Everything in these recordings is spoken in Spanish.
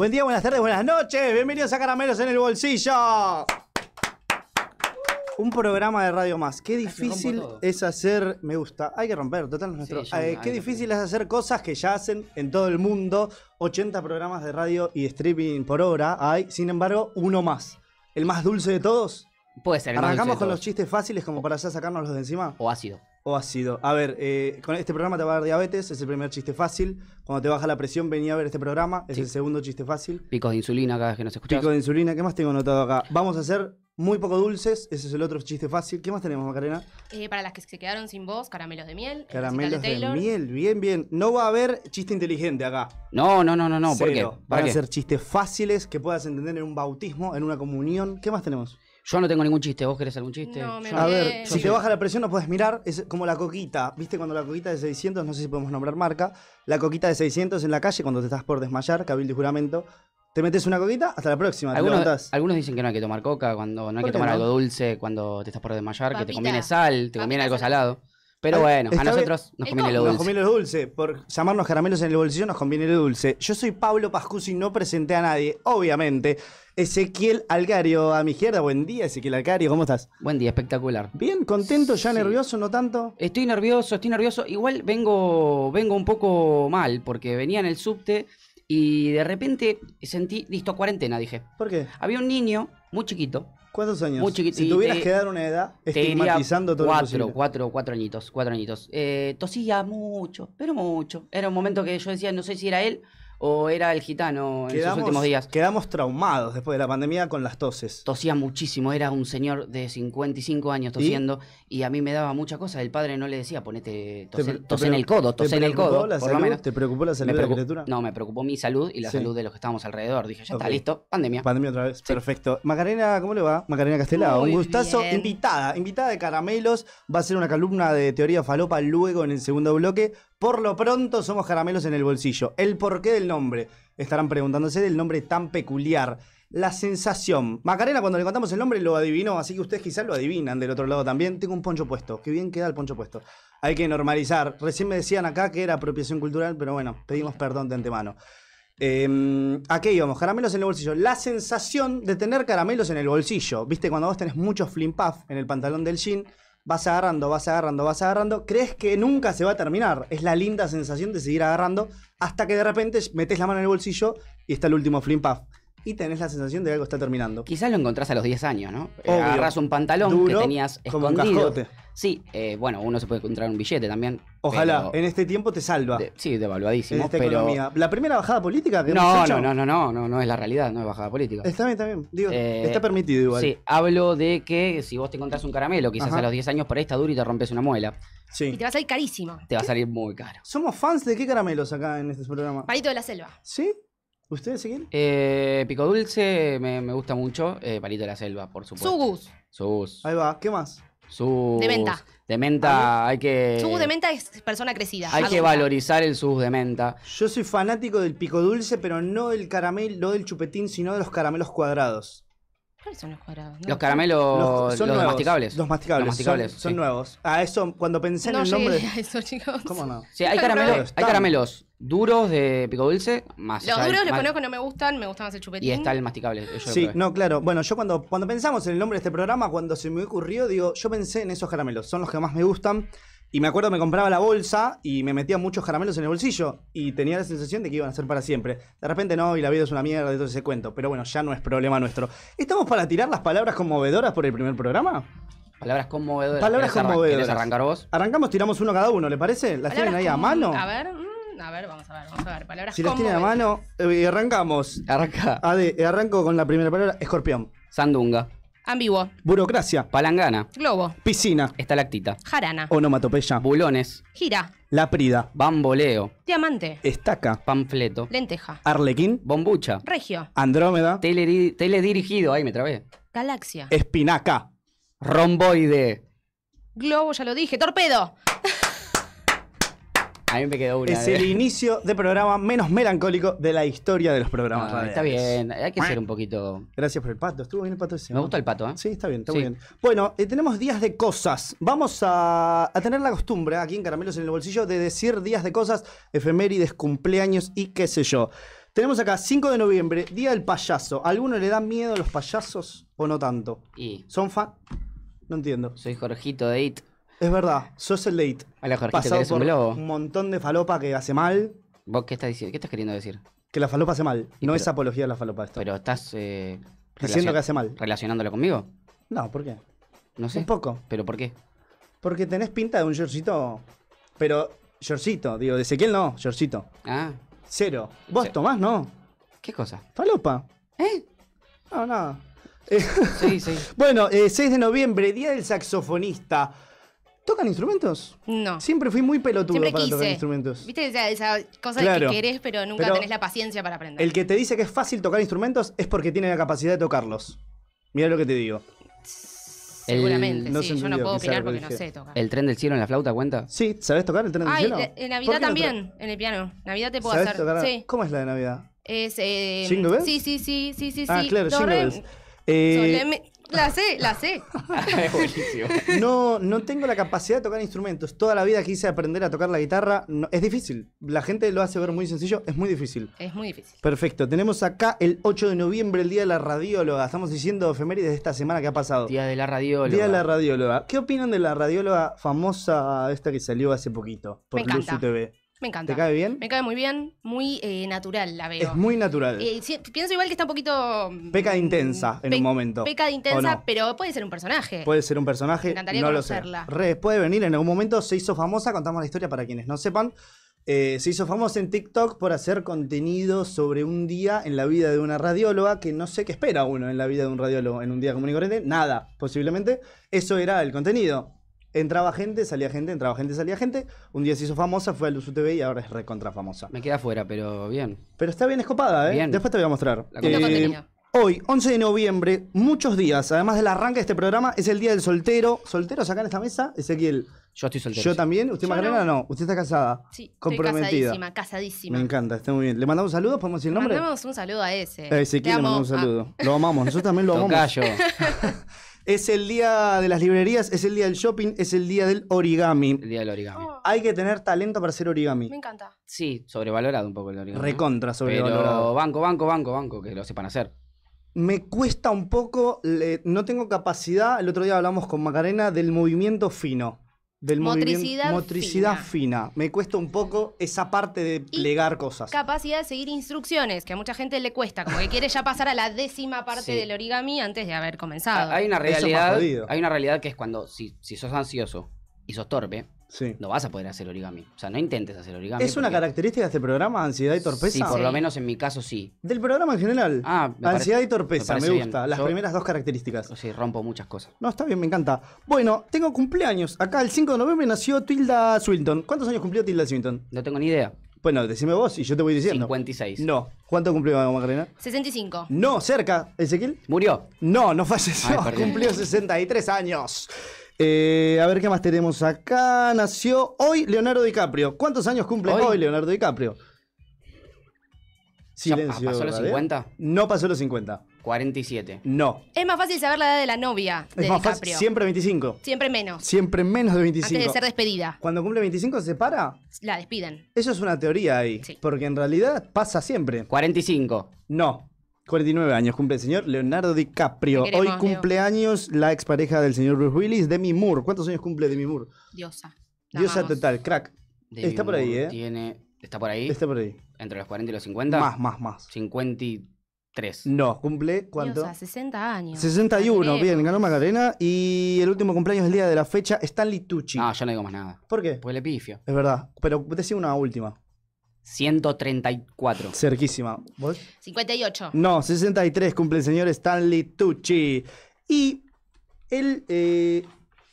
Buen día, buenas tardes, buenas noches. Bienvenidos a Caramelos en el Bolsillo. Un programa de radio más. Qué difícil es hacer. Me gusta. Hay que romper, total. Nuestro, eh, hay qué que difícil es hacer cosas que ya hacen en todo el mundo. 80 programas de radio y streaming por hora hay. Sin embargo, uno más. El más dulce de todos. Puede ser. el más Arrancamos dulce de con los todos. chistes fáciles como para ya sacarnos los de encima. O ácido. O ácido. A ver, eh, con este programa te va a dar diabetes, es el primer chiste fácil. Cuando te baja la presión, venía a ver este programa, es Sí. el segundo chiste fácil. Picos de insulina cada vez que nos escuchás. Pico de insulina, ¿qué más tengo anotado acá? Vamos a hacer muy poco dulces, ese es el otro chiste fácil. ¿Qué más tenemos, Macarena? Eh, para las que se quedaron sin voz, caramelos de miel. el Caramelos de miel, bien, bien. No va a haber chiste inteligente acá. No, no, no, no, no. ¿Por qué? ¿Para Van qué? a ser chistes fáciles que puedas entender en un bautismo, en una comunión. ¿Qué más tenemos? Yo no tengo ningún chiste. ¿Vos querés algún chiste? No, me Yo A ver, si te baja la presión no puedes mirar, es como la coquita, ¿viste? Cuando la coquita de 600, no sé si podemos nombrar marca, la coquita de 600 en la calle cuando te estás por desmayar, cabildo y juramento, te metes una coquita, hasta la próxima, te Algunos, levantás. algunos dicen que no hay que tomar coca, cuando no hay ¿Por que qué tomar no? algo dulce, cuando te estás por desmayar, que te Papita. conviene sal, te conviene algo salado. Pero Ah, bueno, a bien. nosotros nos conviene lo como- Nos dulce. conviene lo dulce, por llamarnos caramelos en el bolsillo nos conviene lo dulce. Yo soy Pablo Pascusi, no presenté a nadie, obviamente. Ezequiel Algario a mi izquierda, buen día Ezequiel Algario, ¿cómo estás? Buen día, espectacular. Bien, contento, ya Sí. nervioso, no tanto. Estoy nervioso, estoy nervioso. Igual vengo, vengo un poco mal, porque venía en el subte y de repente sentí, listo, cuarentena, dije. ¿Por qué? Había un niño muy chiquito, ¿Cuántos años? Muy chiquito, Si tuvieras te- que dar una edad, estigmatizando todo lo cuatro, posible. cuatro, cuatro añitos, cuatro añitos. Eh, tosía mucho, pero mucho. Era un momento que yo decía, no sé si era él o era el gitano en sus últimos días. quedamos traumados después de la pandemia con las toses. Tosía muchísimo, era un señor de 55 años tosiendo y, a mí me daba mucha cosa. El padre no le decía, ponete, tos, en- tos el codo, ¿Te tos en el codo, la por lo salud? menos. ¿Te preocupó la salud de la criatura? No, me preocupó mi salud y la Sí. salud de los que estábamos alrededor. Dije, ya está, listo, pandemia. Pandemia otra vez, perfecto. Macarena, ¿cómo le va? Macarena Castelao, un Muy gustazo. bien. Invitada, invitada de Caramelos. Va a ser una columna de teoría falopa luego en el segundo bloque. Por lo pronto somos Caramelos en el bolsillo. El porqué del nombre. Estarán preguntándose del nombre tan peculiar. La sensación. Macarena, cuando le contamos el nombre, lo adivinó, así que ustedes quizás lo adivinan del otro lado también. Tengo un poncho puesto. Qué bien queda el poncho puesto. Hay que normalizar. Recién me decían acá que era apropiación cultural, pero bueno, pedimos perdón de antemano. Eh, ¿A qué íbamos? Caramelos en el bolsillo. La sensación de tener caramelos en el bolsillo. ¿Viste? Cuando vos tenés muchos flim puff en el pantalón del jean, vas agarrando, vas agarrando, vas agarrando, crees que nunca se va a terminar. Es la linda sensación de seguir agarrando hasta que de repente metes la mano en el bolsillo y está el último flim puff. Y tenés la sensación de que algo está terminando. Quizás lo encontrás a los 10 años, ¿no? Eh, Obvio. Agarrás un pantalón Duro, que tenías como un escondido. cascote. Sí, eh, bueno, uno se puede encontrar un billete también. Ojalá, pero- en este tiempo te salva. de- sí, en devaluadísimo, esta pero... economía. La primera bajada política que hemos No, hecho- no, no, no, no, no, no es la realidad, no es bajada política. Está bien, está bien. Digo, Eh, está permitido igual. Sí, hablo de que si vos te encontrás un caramelo, quizás Ajá. a los 10 años por ahí está duro y te rompes una muela. Y Sí. te va a salir carísimo. Te va a salir muy caro. ¿Somos fans de qué caramelos acá en este programa? Palito de la selva. ¿Sí? ¿Ustedes, Ezequiel? Eh, pico dulce me, me gusta mucho. Eh, palito de la selva, por supuesto. Sugus. Sus. Ahí va, ¿qué más? Sus. De menta. De menta hay que. Sugus de menta es persona crecida. Hay que adulta. valorizar el sus de menta. Yo soy fanático del pico dulce, pero no del caramelo, no del chupetín, sino de los caramelos cuadrados. ¿Cuáles son los cuadrados? No. Los caramelos. Los, son nuevos. masticables. Los masticables. Los masticables, Son, son sí. nuevos. A eso, cuando pensé en No el llegué nombre. a eso, chicos. ¿Cómo no? Sí, hay caramelos, hay caramelos duros de pico dulce, más. Los allá del duros los conozco, no me gustan, me gusta más el chupetín. Y está el masticable. yo lo Sí, probé. no, claro. Bueno, yo cuando, cuando pensamos en el nombre de este programa, cuando se me ocurrió, digo, yo pensé en esos caramelos. Son los que más me gustan. Y me acuerdo me compraba la bolsa y me metía muchos caramelos en el bolsillo. Y tenía la sensación de que iban a ser para siempre. De repente no, y la vida es una mierda, de todo ese cuento. Pero bueno, ya no es problema nuestro. ¿Estamos para tirar las palabras conmovedoras por el primer programa? Palabras conmovedoras. Palabras ¿Querés arran- conmovedoras. ¿Querés arrancar vos? Arrancamos, tiramos uno cada uno, ¿le parece? ¿Las tienen Palabras ahí a mano? A ver, mm, a ver, vamos a ver, vamos a ver. Palabras Si las tienen a mano, eh, arrancamos. Arranca. Ade, eh, arranco con la primera palabra, escorpión. Sandunga. Ambiguo. Burocracia, Palangana. Globo. piscina, Estalactita. Jarana. onomatopeya, Bulones. Gira. láprida, Bamboleo. Diamante. estaca, Panfleto. Lenteja. arlequín, Bombucha. Regio. andrómeda, Teleri- teledirigido. Ahí me trabé. Galaxia. espinaca. Romboide. Globo, ya lo dije. Torpedo. A mí me quedó una. Es de- el inicio de programa menos melancólico de la historia de los programas. Está bien. Hay que ser un poquito. Gracias por el pato. Estuvo bien el pato ese. Me ¿no? gustó el pato, ¿eh? Sí, está bien, está Sí. muy bien. Bueno, eh, tenemos días de cosas. Vamos a, a tener la costumbre aquí en Caramelos en el Bolsillo de decir días de cosas, efemérides, cumpleaños y qué sé yo. Tenemos acá 5 de noviembre, Día del Payaso. ¿A ¿Alguno le da miedo a los payasos o no tanto? Y ¿Son fan? No entiendo. soy Jorgito de It. Es verdad, sos el late. Hola, Jorgito, Pasado ¿querés un por globo? un montón de falopa que hace mal. ¿Vos qué estás diciendo? ¿Qué estás queriendo decir? Que la falopa hace mal. Y no pero- es apología de la falopa esto. Pero estás. Eh, Diciendo relacion- que hace mal. ¿Relacionándolo conmigo? No, ¿por qué? No sé. Un poco. ¿Pero por qué? Porque tenés pinta de un shortcito. Pero, shortcito, digo, de Ezequiel no, shortcito. Ah, Cero. ¿Vos Sí. tomás? No. ¿qué cosa? Falopa. ¿Eh? No, nada. Eh, Sí, sí. bueno, eh, 6 de noviembre, Día del Saxofonista. ¿Tocan instrumentos? No. Siempre fui muy pelotudo Siempre para tocar instrumentos. ¿Viste esa, esa cosa de que querés, pero nunca Pero tenés la paciencia para aprender? El que te dice que es fácil tocar instrumentos es porque tiene la capacidad de tocarlos. Mira lo que te digo. Seguramente, el- no sí. se Yo no puedo opinar porque que no sé tocar. ¿El tren del cielo en la flauta cuenta? Sí, ¿sabes tocar el tren del Ay, cielo? la- en ¿Por Navidad no también, en el piano. Navidad te puedo ¿Sabés hacer. tocar? Sí. ¿Cómo es la de Navidad? Es, eh, ¿Jingle Bells? Sí, sí, sí, sí, sí. ah, sí. claro, Jingle Bells. Eh, La sé, la sé. Buenísimo. No, no tengo la capacidad de tocar instrumentos. Toda la vida quise aprender a tocar la guitarra. No- es difícil. La gente lo hace ver muy sencillo. Es muy difícil. Es muy difícil. Perfecto. Tenemos acá el 8 de noviembre, el Día de la Radióloga. Estamos diciendo efemérides de esta semana que ha pasado. Día de la radióloga. Día de la Radióloga. ¿Qué opinan de la radióloga famosa esta que salió hace poquito? Por Me encanta. Luzu TV. Me encanta. ¿Te cae bien? Me cae muy bien, muy eh, natural la veo. Es muy natural. Eh, pienso igual que está un poquito. mm, Peca de intensa en pe- un momento. Peca de ¿O intensa, no? pero puede ser un personaje. Puede ser un personaje, Me encantaría no lo sé. conocerla. Re, puede venir en algún momento, se hizo famosa, contamos la historia para quienes no sepan. Eh, se hizo famosa en TikTok por hacer contenido sobre un día en la vida de una radióloga, que no sé qué espera uno en la vida de un radiólogo en un día común y corriente, nada, posiblemente. Eso era el contenido. Entraba gente, salía gente, entraba gente, salía gente. Un día se hizo famosa, fue a Luzu TV y ahora es recontra famosa. Me queda afuera, pero bien. Pero está bien escopada, ¿eh? Bien. Después te voy a mostrar. La Eh. Hoy, 11 de noviembre, muchos días, además del arranque de este programa, es el día del soltero. ¿Solteros acá en esta mesa? Ezequiel. Yo estoy soltero. Yo sí. también. ¿Usted, Yo Macarena? no. No. Usted está casada. Sí, estoy comprometida. casadísima, casadísima. Me encanta, está muy bien. ¿Le mandamos saludos? ¿Podemos decir el nombre? Mandamos un saludo a ese. A Ezequiel le amo. mandamos un Ah, saludo. Lo amamos, nosotros también lo amamos. Es el día de las librerías, es el día del shopping, es el día del origami. El día del origami. oh, Hay que tener talento para hacer origami. me encanta. Sí, sobrevalorado un poco el origami. Recontra Pero sobrevalorado. banco, banco, banco, banco, que lo sepan hacer. Me cuesta un poco, le- no tengo capacidad, el otro día hablamos con Macarena del movimiento fino. Del Motricidad motricidad fina. fina. Me cuesta un poco esa parte de Y plegar cosas. Capacidad de seguir instrucciones, que a mucha gente le cuesta, como que quiere ya pasar a la décima parte Sí. del origami antes de haber comenzado. Hay una realidad, hay una realidad que es cuando si, si sos ansioso y sos torpe, Sí. no vas a poder hacer origami. O sea, no intentes hacer origami. ¿Es una característica de este programa, ansiedad y torpeza? Sí, por Sí. lo menos en mi caso sí. Del programa en general. Ah, me parece- ansiedad y torpeza, me me, parece bien. gusta. Las Yo- primeras dos características. O sea, rompo muchas cosas. No, está bien, me encanta. Bueno, tengo cumpleaños. Acá el 5 de noviembre nació Tilda Swinton. ¿Cuántos años cumplió Tilda Swinton? No tengo ni idea. Bueno, decime vos y yo te voy diciendo. 56. No. ¿Cuánto cumplió Macarena? 65. No, cerca. ¿Ezequiel? Murió. No, no falleció. Ay. Cumplió 63 años. Eh, a ver qué más tenemos acá. Nació hoy Leonardo DiCaprio. ¿Cuántos años cumple hoy, ¿Hoy? Leonardo DiCaprio? ¿Ya Silencio. pasó los radio. 50? No pasó los 50. 47. No. Es más fácil saber la edad de la novia de Es más fácil. DiCaprio. Siempre 25. Siempre menos. Siempre menos de 25. Antes de ser despedida. Cuando cumple 25 se separa. La despiden. Eso es una teoría ahí. Sí. Porque en realidad pasa siempre. 45. No. 49 años cumple el señor Leonardo DiCaprio. Queremos, Hoy cumpleaños la expareja del señor Bruce Willis, Demi Moore. ¿Cuántos años cumple Demi Moore? Diosa. La Diosa amamos. total, crack. Demi Está por ahí, ¿eh? Tiene... ¿Está por ahí? Está por ahí. Entre los 40 y los 50. Más, más, más. 53. No, cumple ¿cuánto? Diosa, 60 años. 61, La bien, ganó Macarena. Y el último cumpleaños del día de la fecha, Stanley Tucci. No, yo no digo más nada. ¿Por qué? Pues le pifio. Es verdad. Pero decía una última. 134. Cerquísima. ¿Vos? 58. No, 63 cumple el señor Stanley Tucci. Y el, eh,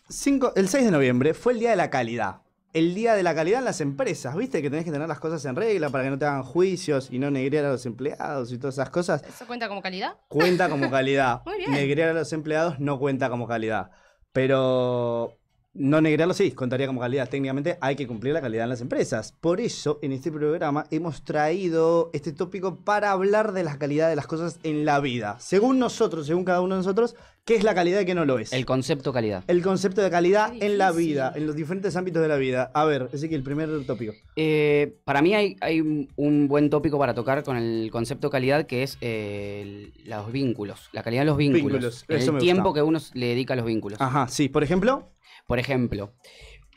cinco- el 6 de noviembre fue el Día de la Calidad. El Día de la Calidad en las empresas. ¿Viste que tenés que tener las cosas en regla para que no te hagan juicios y no negrear a los empleados y todas esas cosas? ¿Eso cuenta como calidad? Cuenta como calidad. Muy bien. Negrear a los empleados no cuenta como calidad. Pero no negrearlo sí, contaría como calidad. Técnicamente hay que cumplir la calidad en las empresas. Por eso, en este programa hemos traído este tópico para hablar de la calidad de las cosas en la vida. Según nosotros, según cada uno de nosotros, ¿qué es la calidad y qué no lo es? El concepto calidad. El concepto de calidad en la vida, en los diferentes ámbitos de la vida. A ver, ese que el primer tópico. Eh, para mí hay, hay un- buen tópico para tocar con el concepto calidad que es eh, los vínculos, la calidad de los vínculos, Vínculos, el eso me tiempo gusta. que uno le dedica a los vínculos. Ajá, sí, por ejemplo. Por ejemplo,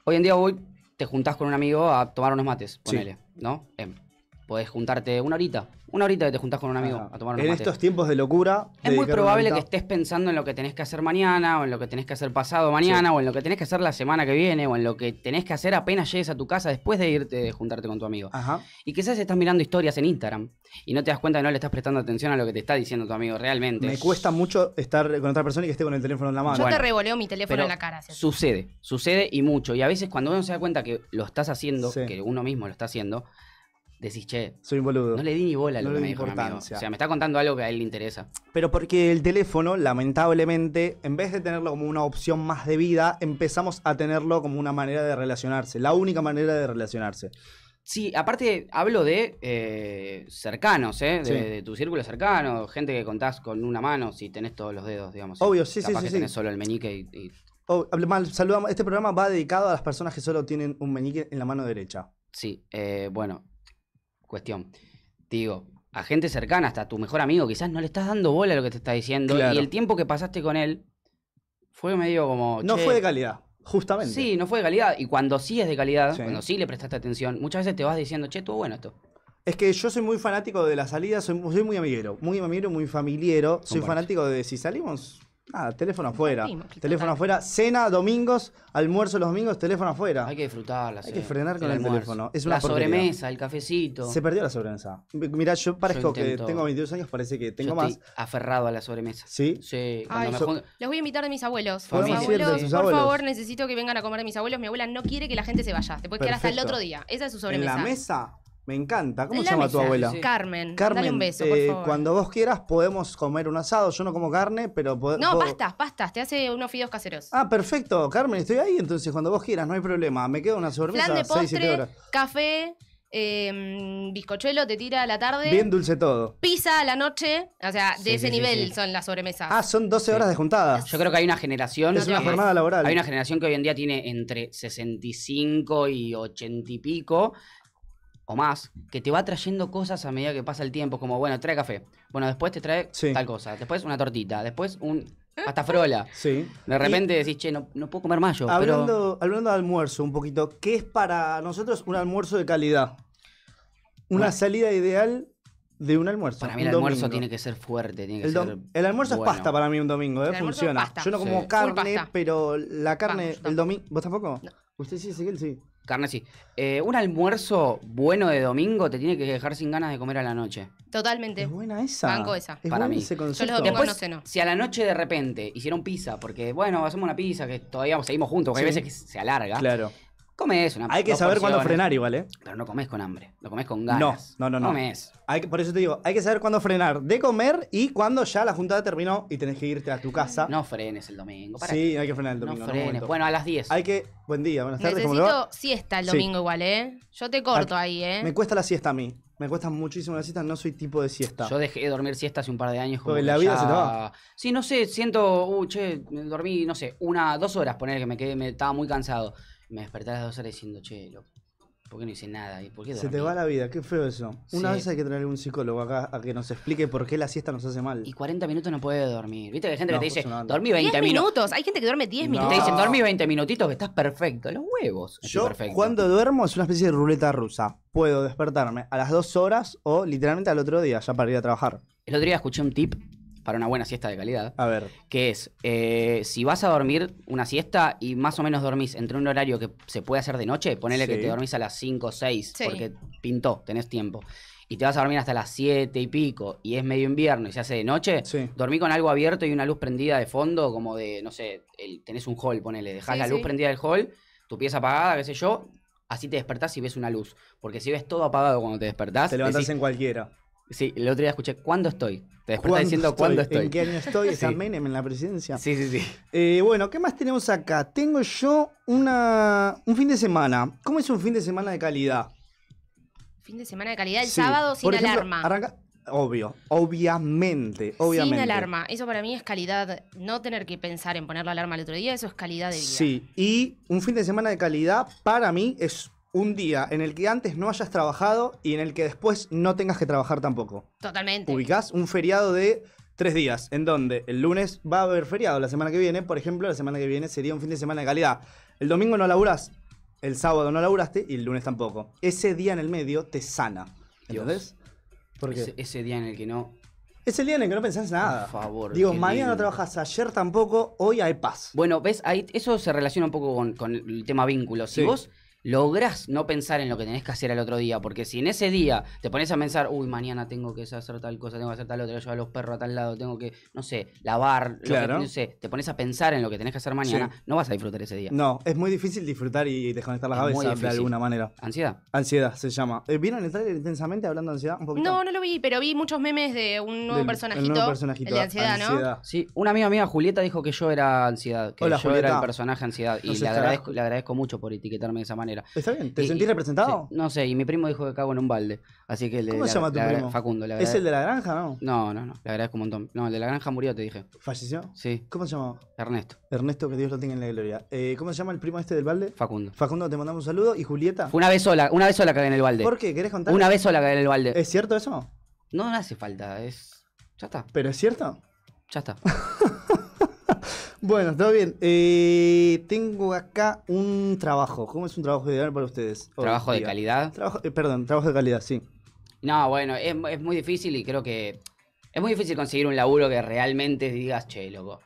hoy en día hoy te juntás con un amigo a tomar unos mates, Sí. ponele, ¿no? Em, podés juntarte una horita, una horita que te juntás con un amigo a tomar unos en estos tiempos de locura. Es muy probable que estés pensando en lo que tenés que hacer mañana, o en lo que tenés que hacer pasado mañana, o en lo que tenés que hacer la semana que viene, o en lo que tenés que hacer apenas llegues a tu casa después de irte de juntarte con tu amigo. Ajá. Y quizás estás mirando historias en Instagram y no te das cuenta que no le estás prestando atención a lo que te está diciendo tu amigo realmente. Me cuesta mucho estar con otra persona y que esté con el teléfono en la mano. Yo Bueno, te revoleo mi teléfono Pero en la cara. si sucede, sucede y mucho. Y a veces cuando uno se da cuenta que lo estás haciendo, Sí. que uno mismo lo está haciendo, decís, che, Soy un boludo. no le di ni bola a lo No que me di dijo mi amigo. O sea, me está contando algo que a él le interesa. Pero porque el teléfono, lamentablemente, en vez de tenerlo como una opción más de vida, empezamos a tenerlo como una manera de relacionarse. La única manera de relacionarse. Sí, aparte hablo de eh, cercanos, ¿eh? De, Sí. de tu círculo cercano, gente que contás con una mano si tenés todos los dedos, digamos. Obvio, sí, sí, Capaz sí, que sí. tenés solo el meñique y, y- Oh, mal, saludamos. Este programa va dedicado a las personas que solo tienen un meñique en la mano derecha. Sí, eh, bueno, cuestión. Digo, a gente cercana, hasta a tu mejor amigo, quizás no le estás dando bola a lo que te está diciendo. Claro. Y el tiempo que pasaste con él fue medio como. No "Che, fue de calidad, justamente. Sí, no fue de calidad. Y cuando sí es de calidad, Sí. cuando sí le prestaste atención, muchas veces te vas diciendo, che, estuvo bueno esto. Es que yo soy muy fanático de la salida, soy, soy muy amiguero, muy amiguero, muy familiero. Soy fanático de si salimos, nada, teléfono afuera. Teléfono afuera, cena domingos, almuerzo los domingos, teléfono afuera. Hay que disfrutarla. Hay que frenar con el teléfono. Es una La porquería. sobremesa, el cafecito. Se perdió la sobremesa. Mira, yo parezco que tengo 22 años, parece que tengo Yo más. estoy aferrado a la sobremesa. Sí. Sí, Ay, me so- jun- Los voy a invitar de mis abuelos. Abuelos, por favor, necesito que vengan a comer de mis abuelos. Mi abuela no quiere que la gente se vaya. Te puedes quedar hasta el otro día. Esa es su En sobremesa. la mesa, me encanta. ¿Cómo se la llama tu abuela? Sí, sí. Carmen, Carmen, dale un beso, eh, por favor. cuando vos quieras podemos comer un asado. Yo no como carne, pero puedo- No, puedo- pastas, pastas. Te hace unos fideos caseros. Ah, perfecto, Carmen, estoy ahí, entonces cuando vos quieras, no hay problema. Me quedo una sobremesa Flan de 6, 7 postre, horas. café, eh, bizcochuelo te tira a la tarde. Bien dulce todo. Pizza a la noche. O sea, de Sí, ese sí, nivel sí. son las sobremesas. Ah, son 12 Sí. horas de juntada. Yo creo que hay una generación. Es una que- jornada laboral. Hay una generación que hoy en día tiene entre 65 y 80 y pico o más, que te va trayendo cosas a medida que pasa el tiempo, como, bueno, trae café. Bueno, después te trae Sí. tal cosa, después una tortita, después un pasta frola. Sí. De repente decís, che, no, no puedo comer mayo, pero... Hablando, hablando de almuerzo un poquito, ¿qué es para nosotros un almuerzo de calidad? Una Bueno. salida ideal de un almuerzo. Para mí el almuerzo domingo. tiene que ser fuerte, tiene que El, ser... el almuerzo bueno. es pasta para mí un domingo, ¿eh? Funciona. Yo no como Sí. Carne, pero la carne, Vamos, yo el domingo. ¿Vos tampoco? No. Usted sí, Ezequiel, sí. Carne sí. Eh, un almuerzo bueno de domingo te tiene que dejar sin ganas de comer a la noche. Totalmente. Es buena esa. Banco esa. Es Para mí. ese Yo los concepto. domingos no ceno. Si a la noche de repente hicieron pizza, porque bueno, hacemos una pizza que todavía seguimos juntos, porque hay Sí. veces que se alarga. Claro. Comes una Hay que saber cuándo frenar igual, ¿eh? Pero no comes con hambre, lo comes con ganas. No, no, no, no. Comes. Hay que- por eso te digo, hay que saber cuándo frenar de comer y cuándo ya la juntada terminó y tenés que irte a tu casa. No frenes el domingo. ¿para sí, hay que frenar el qué? domingo. No frenes. Bueno, a las 10. Hay que. Buen día, buenas tardes, ¿cómo? Necesito siesta el Sí. domingo igual, ¿eh? Yo te corto ahí, ¿eh? Me cuesta la siesta a mí. Me cuesta muchísimo la siesta, no soy tipo de siesta. Yo dejé de dormir siesta hace un par de años. Como Porque la vida ya- se te va. Sí, no sé, siento, uh, che, dormí, no sé, una, dos horas, poner que me quedé, me estaba muy cansado. Me desperté a las dos horas diciendo, che, loco, ¿por qué no hice nada? ¿Y por qué Se dormí? te va la vida, qué feo eso. Una Sí. vez hay que traer un psicólogo acá a que nos explique por qué la siesta nos hace mal. Y 40 minutos no puede dormir. ¿Viste que hay gente No, que te dice, es una banda. dormí 10 20 minutos? minutos. Hay gente que duerme 10 No. minutos. Te dicen, dormí 20 minutitos que estás perfecto. Los huevos. estoy Yo perfecto. cuando duermo es una especie de ruleta rusa. Puedo despertarme a las dos horas o literalmente al otro día ya para ir a trabajar. El otro día escuché un tip para una buena siesta de calidad. A ver. que es, eh, si vas a dormir una siesta y más o menos dormís entre un horario que se puede hacer de noche, ponele que te dormís a las 5 o 6, Sí. porque pintó, tenés tiempo, y te vas a dormir hasta las 7 y pico, y es medio invierno y se hace de noche, Sí. dormí con algo abierto y una luz prendida de fondo, como de, no sé, el- tenés un hall, ponele, dejás Sí, la luz prendida del hall, tu pieza apagada, qué sé yo, así te despertás y ves una luz. Porque si ves todo apagado cuando te despertás, Te levantás decís- en cualquiera. Sí, el otro día escuché, ¿cuándo estoy? Te despertás ¿Cuándo diciendo, ¿cuándo estoy? ¿En qué año estoy? ¿Está Sí. Menem en la presidencia? Sí, sí, sí. Eh, bueno, ¿qué más tenemos acá? Tengo yo una, un fin de semana. ¿Cómo es un fin de semana de calidad? Fin de semana de calidad. El Sí. sábado sin Por ejemplo, alarma. arranca- Obvio, obviamente, obviamente. Sin alarma. Eso para mí es calidad. No tener que pensar en poner la alarma al otro día, eso es calidad de vida. Sí, y un fin de semana de calidad para mí es un día en el que antes no hayas trabajado y en el que después no tengas que trabajar tampoco. Totalmente. Ubicás un feriado de tres días, en donde el lunes va a haber feriado la semana que viene, por ejemplo, la semana que viene sería un fin de semana de calidad. El domingo no laburás, el sábado no laburaste y el lunes tampoco. Ese día en el medio te sana. ¿Entendés? Porque Ese, ese día en el que no. es el día en el que no pensás nada. Por favor, Digo, mañana no trabajas, ayer tampoco, hoy hay paz. Bueno, ves, ahí eso se relaciona un poco con, con el tema vínculo. Si Sí. vos lográs no pensar en lo que tenés que hacer al otro día, porque si en ese día te pones a pensar, uy, mañana tengo que hacer tal cosa, tengo que hacer tal otra, llevar a los perros a tal lado, tengo que, no sé, lavar, lo que- Claro. no sé, te pones a pensar en lo que tenés que hacer mañana, Sí. no vas a disfrutar ese día. No, es muy difícil disfrutar y desconectar la Es muy cabeza de alguna manera. ¿Ansiedad? Ansiedad se llama. Eh, ¿Vieron el trailer intensamente hablando de ansiedad? Un poquito. No, no lo vi, pero vi muchos memes de un nuevo Del- personajito. El nuevo personajito. El de ansiedad, ¿no? Sí, una amiga mía, Julieta, dijo que yo era ansiedad, que Hola, yo era el personaje ansiedad. Y le agradezco, le agradezco mucho por etiquetarme de esa manera. ¿Está bien? ¿Te Y- sentís y- representado? sí, no sé, y mi primo dijo que cago en un balde. Así que le, ¿Cómo se llama tu primo? Facundo, le ¿Es el de la granja, no? No, no, no, le agradezco un montón. No, el de la granja murió, te dije. ¿Falleció? Sí, ¿Cómo se llama? Ernesto, Ernesto, que Dios lo tenga en la gloria. Eh, ¿Cómo se llama el primo este del balde? Facundo. Facundo, te mandamos un saludo. ¿Y Julieta? Fue una vez sola, una vez sola cagué en el balde. ¿Por qué? ¿Querés contar? Una vez sola cagué en el balde. ¿Es cierto eso? No, no hace falta, es... Ya está, ¿Pero es cierto? ya está. Bueno, está bien. Eh, tengo acá un trabajo. ¿Cómo es un trabajo ideal para ustedes? Trabajo de calidad. Trabajo, eh, perdón, trabajo de calidad, sí. No, bueno, es, es muy difícil y creo que... Es muy difícil conseguir un laburo que realmente digas, che, loco.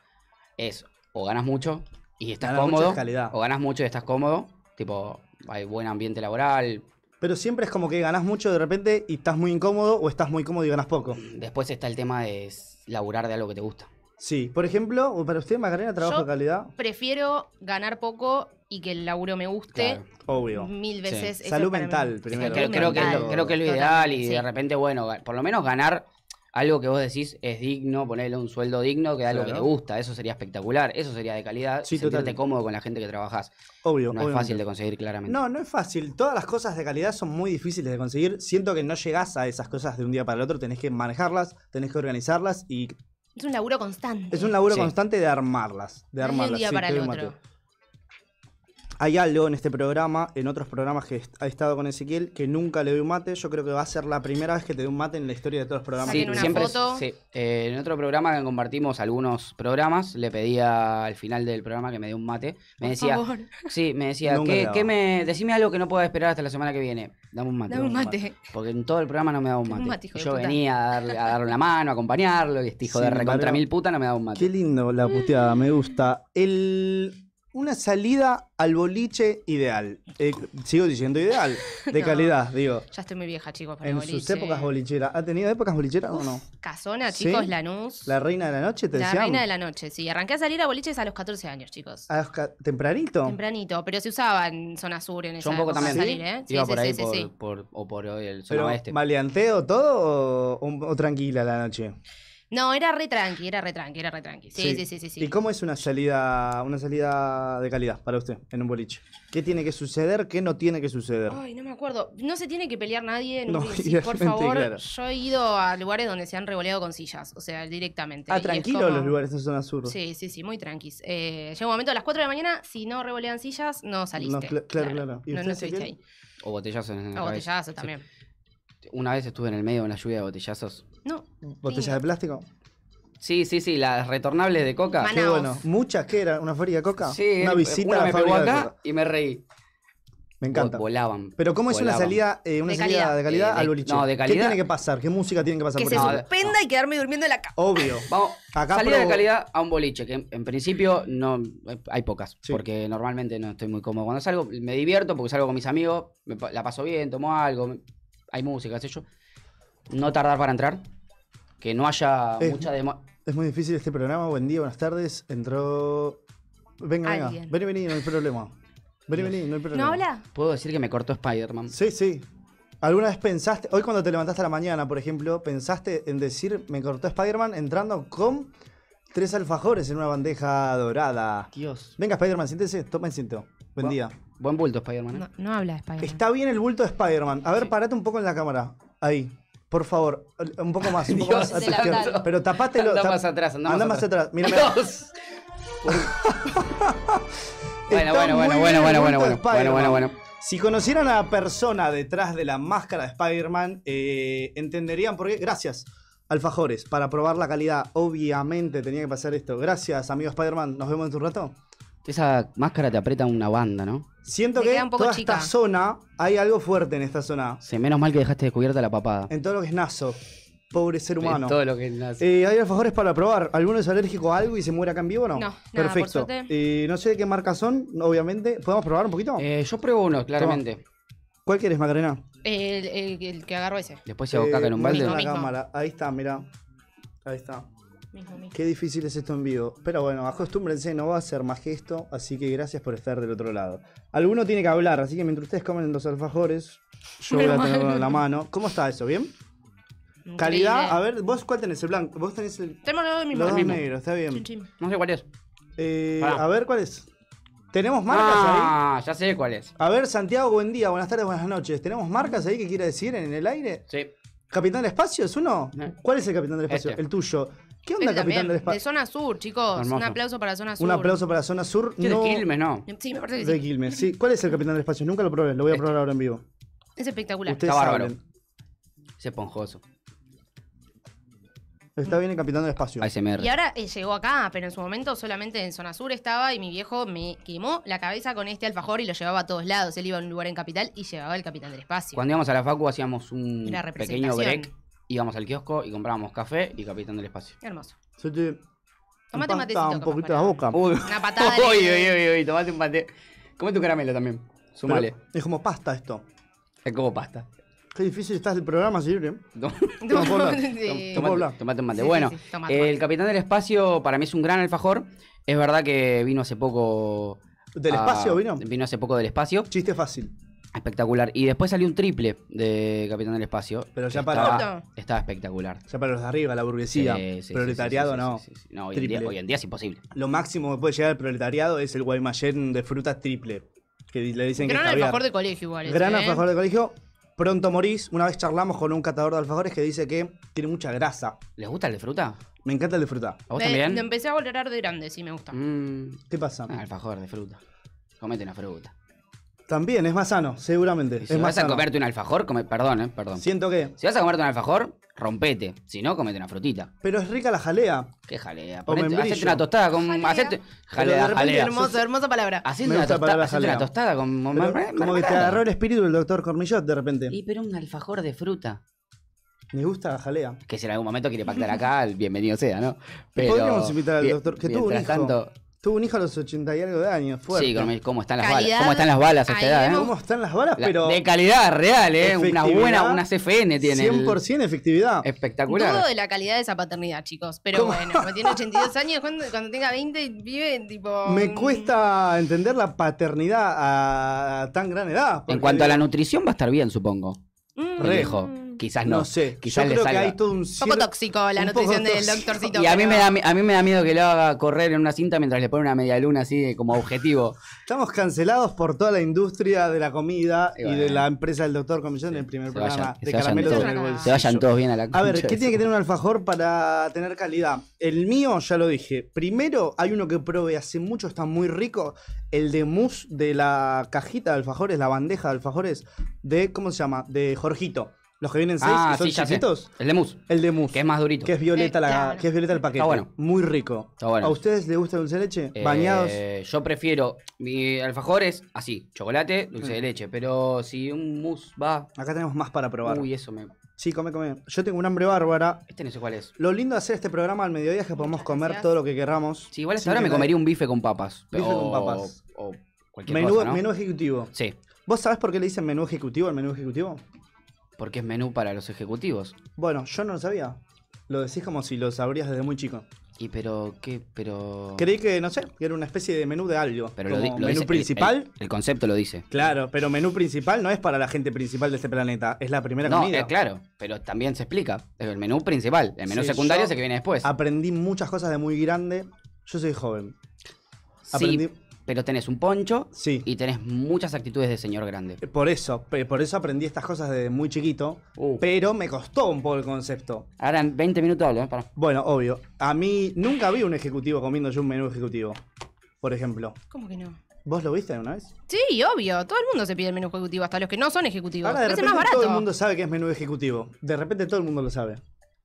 Es, o ganas mucho y estás Ganas cómodo, calidad. o ganas mucho y estás cómodo. Tipo, hay buen ambiente laboral, Pero siempre es como que ganás mucho de repente y estás muy incómodo o estás muy cómodo y ganás poco. Después está el tema de laburar de algo que te gusta. Sí, por ejemplo, para usted, Macarena, trabajo Yo- de calidad, Prefiero ganar poco y que el laburo me guste Claro. obvio. mil veces. Salud es mental, primero. creo, creo que, es lo- mental, creo que es lo totalmente, ideal y sí. de repente, bueno, por lo menos ganar algo que vos decís es digno, ponerle un sueldo digno, que da algo que te gusta. Eso sería espectacular, eso sería de calidad. Sí, sentirte total. cómodo con la gente que trabajás. Obvio, No es fácil de conseguir claramente. No, no es fácil. Todas las cosas de calidad son muy difíciles de conseguir. Siento que no llegás a esas cosas de un día para el otro. Tenés que manejarlas, tenés que organizarlas y Es un laburo constante. es un laburo Sí. constante de armarlas. De es de un armarlas. día sí, para el otro. Hay algo en este programa, en otros programas que ha estado con Ezequiel, que nunca le doy un mate. Yo creo que va a ser la primera vez que te doy un mate en la historia de todos los programas. Sí, siempre foto. sí. Eh, en otro programa que compartimos algunos programas, le pedía al final del programa que me dé un mate. Me Por decía, favor, sí, me decía, ¿qué, qué me, decime algo que no pueda esperar hasta la semana que viene. Dame un mate. dame un mate. Porque en todo el programa no me daba un mate. un mate, hijo Y de yo puta. venía a darle, a darle una mano, a acompañarlo, y este hijo de Sin recontra mil puta no me daba un mate. Qué lindo la puteada, me gusta. El... una salida al boliche ideal. Eh, sigo diciendo ideal, de No. calidad, digo. Ya estoy muy vieja, chicos, para En el sus boliche. épocas bolicheras. ¿Ha tenido épocas bolicheras o no? Casona, ¿Sí? chicos, Lanús. La reina de la noche, te La decían. reina de la noche, sí. Arranqué a salir a boliches a los 14 años, chicos. Ah, ca- ¿Tempranito? Tempranito, pero se usaba en zona sur en esa Yo un poco época también. salir, ¿eh? Sí, Iba sí, por sí, ahí sí, por, sí. por- o por el zona ¿Pero oeste. maleanteo todo o, o tranquila la noche? No, era re tranqui, era re tranqui, era re tranqui. Sí, Sí. sí, sí, sí. sí. ¿Y cómo es una salida, una salida de calidad para usted en un boliche? ¿Qué tiene que suceder? ¿Qué no tiene que suceder? Ay, no me acuerdo. No se tiene que pelear nadie. en un No, boliche, por idealmente, favor. claro. Yo he ido a lugares donde se han revoleado con sillas, o sea, directamente. ah, y es tranquilo como- los lugares en zona sur. Sí, sí, sí, muy tranquis. Eh, llega un momento a las 4 de la mañana, si no revolean sillas, no saliste. No, cla- claro, claro. ¿Y No, usted, no estuviste Ezequiel? ahí. O botellazos en la A cabeza. botellazo Sí. también. Una vez estuve en el medio de una lluvia de botellazos. No. ¿Botellas de plástico? Sí, sí, sí, las retornables de coca. Qué Manaos. bueno. ¿Muchas que era? ¿Una fábrica de coca? Sí, Una él- visita una a la me pegó fábrica de acá coca. y me reí. Me encanta. Vo- Volaban. Pero ¿cómo es una volaban. salida, eh, una De salida calidad. de calidad Eh, de- al boliche? no, de ¿Qué calidad- tiene que pasar? ¿Qué música tiene que pasar Que por se eso? Suspenda y quedarme durmiendo en la cama. Obvio. Vamos, Acá salida de calidad a un boliche, que en, en principio no hay pocas, Sí. porque normalmente no estoy muy cómodo. Cuando salgo me divierto porque salgo con mis amigos, me pa- la paso bien, tomo algo, me- hay música, qué sé yo. No tardar para entrar, que no haya Es- mucha demo- Es muy difícil este programa. Buen día, buenas tardes. Entró. Venga, venga. Alguien. Vení, vení, no hay problema. Vení, vení, no hay problema. ¿No habla? Puedo decir que me cortó Spider-Man. Sí, sí. ¿Alguna vez pensaste, hoy cuando te levantaste a la mañana, por ejemplo, pensaste en decir, me cortó Spider-Man entrando con tres alfajores en una bandeja dorada? Dios. Venga, Spider-Man, siéntese, toma asiento. Buen Bu- día. Buen bulto Spider-Man. ¿eh? No, no habla Spider-Man. Está bien el bulto de Spider-Man. A ver, Sí. parate un poco en la cámara. Ahí. Por favor. Un poco más, un poco Dios, más a tu de la izquierda. verdad. Pero tapátelo. Anda tap- más atrás, anda, Anda más atrás. Mira, Bueno, bueno, bueno, bueno, bueno, bueno, bueno, bueno, bueno, bueno. Si conocieran a la persona detrás de la máscara de Spider-Man, eh, entenderían por qué. Gracias, Alfajores, para probar la calidad. Obviamente tenía que pasar esto. Gracias, amigo Spider-Man. Nos vemos en tu rato. Esa máscara te aprieta una banda, ¿no? Siento Me que queda un poco toda chica. esta zona, hay algo fuerte en esta zona. Sí, menos mal que dejaste descubierta la papada. En todo lo que es naso. Pobre ser humano. Todo lo que nace. Eh, hay alfajores para probar. ¿Alguno es alérgico a algo y se muere acá en vivo o no? No, nada, Perfecto. por suerte. Eh, no sé de qué marca son, obviamente. ¿Podemos probar un poquito? Eh, yo pruebo uno, claramente. ¿Cuál quieres, Macarena? El, el- el que agarró ese. Después si hago caca en un Eh, balde. muestra la mismo. cámara. Ahí está, mira. Ahí está. Mismo, mismo. Qué difícil es esto en vivo. Pero bueno, acostúmbrense, no va a ser más que esto. Así que gracias por estar del otro lado. Alguno tiene que hablar, así que mientras ustedes comen los alfajores, yo voy a tenerlo en la mano. ¿Cómo está eso? ¿Bien? Calidad, a ver, vos cuál tenés el blanco. Vos tenés el. Tenemos los dos mismos. Los dos mismo. negros, está bien. Chin, chin. No sé cuál es. Eh, a ver, ¿cuál es? ¿Tenemos marcas ahí? Ah, ya sé cuál es. A ver, Santiago, buen día, buenas tardes, buenas noches. ¿Tenemos marcas ahí que quiere decir en el aire? Sí. ¿Capitán del Espacio es uno? Eh. ¿Cuál es el Capitán del Espacio? Este. El tuyo. ¿Qué onda, Capitán también, del de Espacio? zona sur, chicos. Hermoso. Un aplauso para zona sur. Un aplauso para Zona Sur. ¿Qué no- de Quilmes, no? Sí, me parece que De sí. Quilmes, sí. ¿Cuál es el Capitán del Espacio? Nunca lo probé, lo voy a Este. probar ahora en vivo. Es espectacular. Ustedes Está bárbaro. Es esponjoso. Está bien el Capitán del Espacio. ASMR. Y ahora eh, llegó acá, pero en su momento solamente en zona sur estaba y mi viejo me quemó la cabeza con este alfajor y lo llevaba a todos lados. Él iba a un lugar en capital y llevaba el capitán del espacio. Cuando íbamos a la facu hacíamos un pequeño break. Íbamos al kiosco y comprábamos café y Capitán del Espacio. Hermoso. Se te Tomate un matecito. un capaz, poquito para- la boca. Uy, Una patada uy, de- uy, uy, uy, tomate un pate. Come tu caramelo también. Sumale. Pero es como pasta esto. Es como pasta. Qué difícil está el programa, sí, ¿eh? Tom- No puedo hablar. Sí. Hablar. Tomate, un mate. Sí, sí, bueno, sí, toma, el toma. Capitán del Espacio para mí es un gran alfajor. Es verdad que vino hace poco. ¿Del a- espacio vino? Vino hace poco del espacio. Chiste fácil. Espectacular. Y después salió un triple de Capitán del Espacio. Pero ya que para- Estaba, estaba espectacular. Ya para los de arriba, la burguesía. Sí, sí, proletariado sí, sí, no. sí, sí, sí. No, hoy en, día, Triple. hoy en día es imposible. Lo máximo que puede llegar al proletariado es el Guaymallén de frutas triple. Que le dicen que Gran caviar. alfajor de colegio igual. Gran ¿eh? alfajor de colegio. Pronto morís. Una vez charlamos con un catador de alfajores que dice que tiene mucha grasa. ¿Les gusta el de fruta? Me encanta el de fruta. ¿A vos también? Lo empecé a valorar de grande, sí me gusta. Mm, ¿Qué pasa? ah, alfajor de fruta. Comete una fruta. También es más sano, seguramente. Y si es más vas a sano. comerte un alfajor, come, perdón, eh, perdón. Siento que. Si vas a comerte un alfajor, rompete. Si no, comete una frutita. Pero es rica la jalea. Qué jalea. O Ponete, hacete una tostada con. Jalea. Hacete, Pero de jalea, repente jalea. Hermoso, hermosa palabra. Hacete una, tosta- para la hacete una tostada con. Pero como que te agarró el espíritu del doctor Cormillot de repente. Y pero un alfajor de fruta. Me gusta la jalea. Que si en algún momento quiere pactar acá, el bienvenido sea, ¿no? Pero. Podríamos invitar al doctor, que tuvo un mientras hijo. tanto. Tuvo un hijo a los 80 y algo de años. Fuerte. Sí, cómo están las balas. ¿Cómo están las balas a esta edad, eh? ¿Cómo están las balas? La- Pero de calidad real, ¿eh? Una buena, una CFN tiene. el- 100% efectividad. Espectacular. Dudo de la calidad de esa paternidad, chicos. Pero ¿Cómo? bueno, como tiene 82 años, cuando, cuando tenga 20 vive tipo... Me mm, cuesta entender la paternidad a tan gran edad. En cuanto a la nutrición, va a estar bien, supongo. mm, Re. Quizás no. No sé, Quizás yo le creo que salga. hay todo un Un poco cier- tóxico la un nutrición del tóxico. doctorcito. Y a mí, me da, a mí me da miedo que lo haga correr en una cinta mientras le pone una media luna así de como objetivo. Estamos cancelados por toda la industria de la comida Y de la empresa del doctor Comisión en el primer Se programa vayan- de se vayan caramelos todos. en el Se bolsillo. Se vayan todos bien a la A ver, ¿qué tiene que tener un alfajor para tener calidad? El mío, ya lo dije. Primero, hay uno que probé hace mucho, está muy rico. El de mousse de la cajita de alfajores, la bandeja de alfajores de, ¿cómo se llama? De Jorgito. Los que vienen seis, Ah, que son sí, chiquitos. El de mousse, El de mousse. que es más durito. Que es violeta, Eh, la, claro. que es violeta el paquete. Está bueno. Muy rico. Está bueno. ¿A ustedes les gusta el dulce de leche? Eh, Bañados. Yo prefiero mi alfajor es así, chocolate, dulce de Mm. leche. Pero si un mousse va. Acá tenemos más para probar. Uy, eso me. Sí, come, come. Yo tengo un hambre bárbara. Este no sé cuál es. Lo lindo de hacer este programa al mediodía es que podemos comer gracias. todo lo que queramos. Sí, igual hasta ahora me comería un bife con papas. Bife o, con papas. O cualquier Menú, cosa, ¿no? menú ejecutivo. Sí, ¿Vos sabés por qué le dicen menú ejecutivo al menú ejecutivo? Porque es menú para los ejecutivos. Bueno, yo no lo sabía. Lo decís como si lo sabrías desde muy chico. Y pero, ¿qué? Pero. Creí que, no sé, que era una especie de menú de algo. Pero lo, como di- lo menú dice- principal. El, el concepto lo dice. Claro, pero menú principal no es para la gente principal de este planeta. Es la primera No, comida. eh, claro, pero también se explica. El menú principal, el menú Sí, secundario es el que viene después. Aprendí muchas cosas de muy grande. Yo soy joven. Sí, aprendí- pero tenés un poncho Sí. y tenés muchas actitudes de señor grande. Por eso, por eso aprendí estas cosas desde muy chiquito. Uh. Pero me costó un poco el concepto. Ahora en 20 minutos hablo, ¿eh? Bueno, obvio. A mí nunca vi un ejecutivo comiendo yo un menú ejecutivo. Por ejemplo. ¿Cómo que no? ¿Vos lo viste una vez? Sí, obvio. Todo el mundo se pide el menú ejecutivo, hasta los que no son ejecutivos. Ahora de es el repente más barato. todo el mundo sabe que es menú ejecutivo. De repente todo el mundo lo sabe.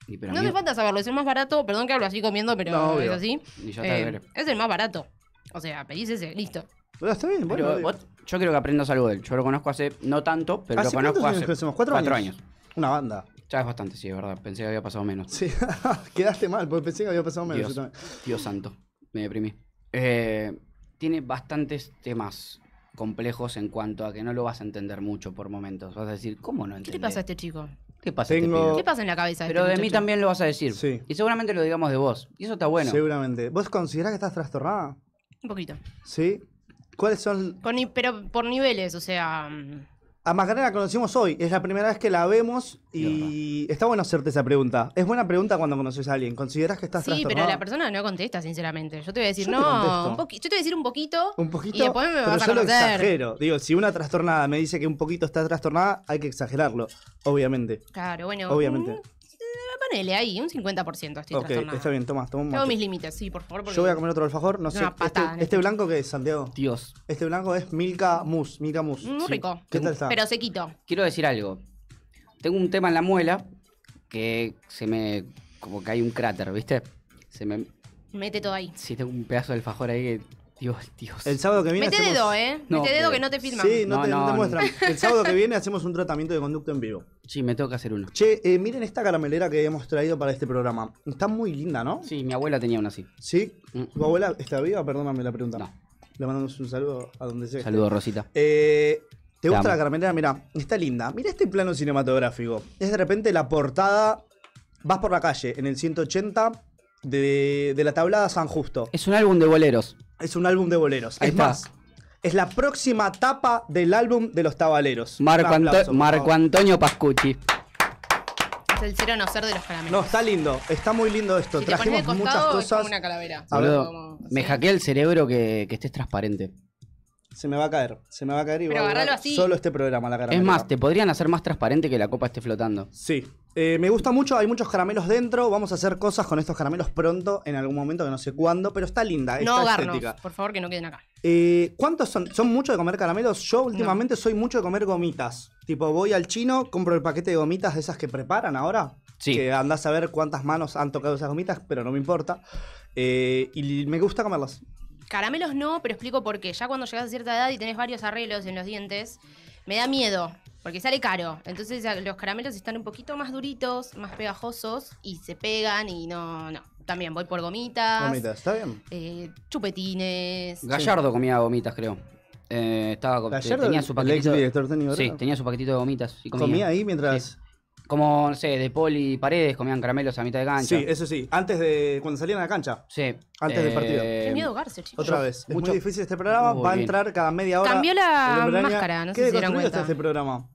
Y pero No a mí- hace falta saberlo, es el más barato. Perdón que hablo así comiendo, pero No, es así. Eh, es el más barato. O sea, pedís ese, listo. Pero está bien, bueno. Pero digo. vos- yo creo que aprendas algo de él. Yo lo conozco hace no tanto, pero lo ¿Hace conozco cuántos años hace que? ¿Cuatro años? Una banda. Ya es bastante, sí, es verdad. Pensé que había pasado menos. Sí, quedaste mal, porque pensé que había pasado menos. Dios, yo también. Dios santo, me deprimí. Eh, tiene bastantes temas complejos en cuanto a que no lo vas a entender mucho por momentos. Vas a decir, ¿cómo no ¿Qué entendés? le pasa a este chico? ¿Qué pasa a este Tengo- pibe? ¿Qué pasa en la cabeza de Pero este de mí muchacho? también lo vas a decir. Sí. Y seguramente lo digamos de vos. Y eso está bueno. Seguramente. ¿Vos considerás que estás trastornada? Un poquito. Sí. ¿Cuáles son ni- pero por niveles, o sea. mm, A Macarena la conocimos hoy, es la primera vez que la vemos y está bueno hacerte esa pregunta. Es buena pregunta cuando conoces a alguien. ¿Consideras que estás Sí, pero la persona no contesta, sinceramente. Yo te voy a decir, Yo no, un yo te voy a decir un poquito. Un poquito, Y después me pero vas a yo lo conocer. exagero. Digo, si una trastornada me dice que un poquito está trastornada, hay que exagerarlo, obviamente. Claro, bueno. Obviamente. mm, Ponele ahí, un 50% estoy ok, trastornada. está bien, toma, toma un Tengo mate. mis límites, sí, por favor. porque- Yo voy a comer otro alfajor, no sé. una patada este en este este blanco que es, Santiago. Dios, Este blanco es Milka Mousse, Milka Mousse. Muy Sí. rico. ¿Qué tal está? Pero sequito. quiero decir algo. Tengo un tema en la muela que se me... como que hay un cráter, ¿viste? Se me... Mete todo ahí. Sí, tengo un pedazo de alfajor ahí que... Dios, Dios. El sábado que viene Mete hacemos... dedo, ¿eh? No, Mete dedo pero- que no te filman. Sí, no, No, te, no te muestran. El sábado que viene hacemos un tratamiento de conducto en vivo. Sí, me tengo que hacer uno. Che, eh, miren esta caramelera que hemos traído para este programa. Está muy linda, ¿no? Sí, mi abuela tenía una así. ¿Sí? Mm. ¿Tu abuela está viva? Perdóname la pregunta. No. Le mandamos un saludo a donde sea. Saludos, Rosita. Eh, ¿Te gusta la caramelera? Mira, está linda. Mira este plano cinematográfico. Es de repente la portada. Vas por la calle en el 180 de, de la tablada San Justo. Es un álbum de boleros. Es un álbum de boleros. Ahí es está. más, es la próxima tapa del álbum de los tabaleros. Marco, Anto-. Antonio Pascucci. Es el cero no ser de los caramelos. No, está lindo. Está muy lindo esto. si te Trajimos muchas costado, es cosas. como una calavera. A ver. Boludo, Como- me sí. hackeé el cerebro que, que estés transparente. Se me va a caer. Se me va a caer y Pero va a durar agarralo así. solo este programa, la Es caramela. más, te podrían hacer más transparente que la copa esté flotando. Sí. Eh, me gusta mucho, hay muchos caramelos dentro. Vamos a hacer cosas con estos caramelos pronto, en algún momento que no sé cuándo, pero está linda, No está ahogarnos, estética. por favor, que no queden acá. Eh, ¿Cuántos son? ¿Son mucho de comer caramelos? Yo últimamente soy mucho de comer gomitas. Tipo, voy al chino, compro el paquete de gomitas de esas que preparan ahora. Sí. Que andás a ver cuántas manos han tocado esas gomitas, pero no me importa. Eh, y me gusta comerlas. Caramelos no, pero explico por qué. Ya cuando llegas a cierta edad y tenés varios arreglos en los dientes, me da miedo, porque sale caro. Entonces los caramelos están un poquito más duritos, más pegajosos y se pegan y no, no. también voy por gomitas, Gomitas, ¿está bien? eh, chupetines. Gallardo comía gomitas, creo. Eh, estaba con- Gallardo, tenía su el paquetito. ex director técnico, Sí, tenía su paquetito de gomitas. y comía. Comía ahí mientras... Como, no sé, de Poli y Paredes comían caramelos a mitad de cancha. Sí, eso sí, antes de... cuando salían a la cancha. Sí. Antes del partido. Eh, Qué miedo Garcer, chicos. Otra vez. Es mucho- muy difícil este programa. Muy Va a entrar cada media hora. Cambió la máscara, no sé ¿Qué si se dieron está cuenta. este programa?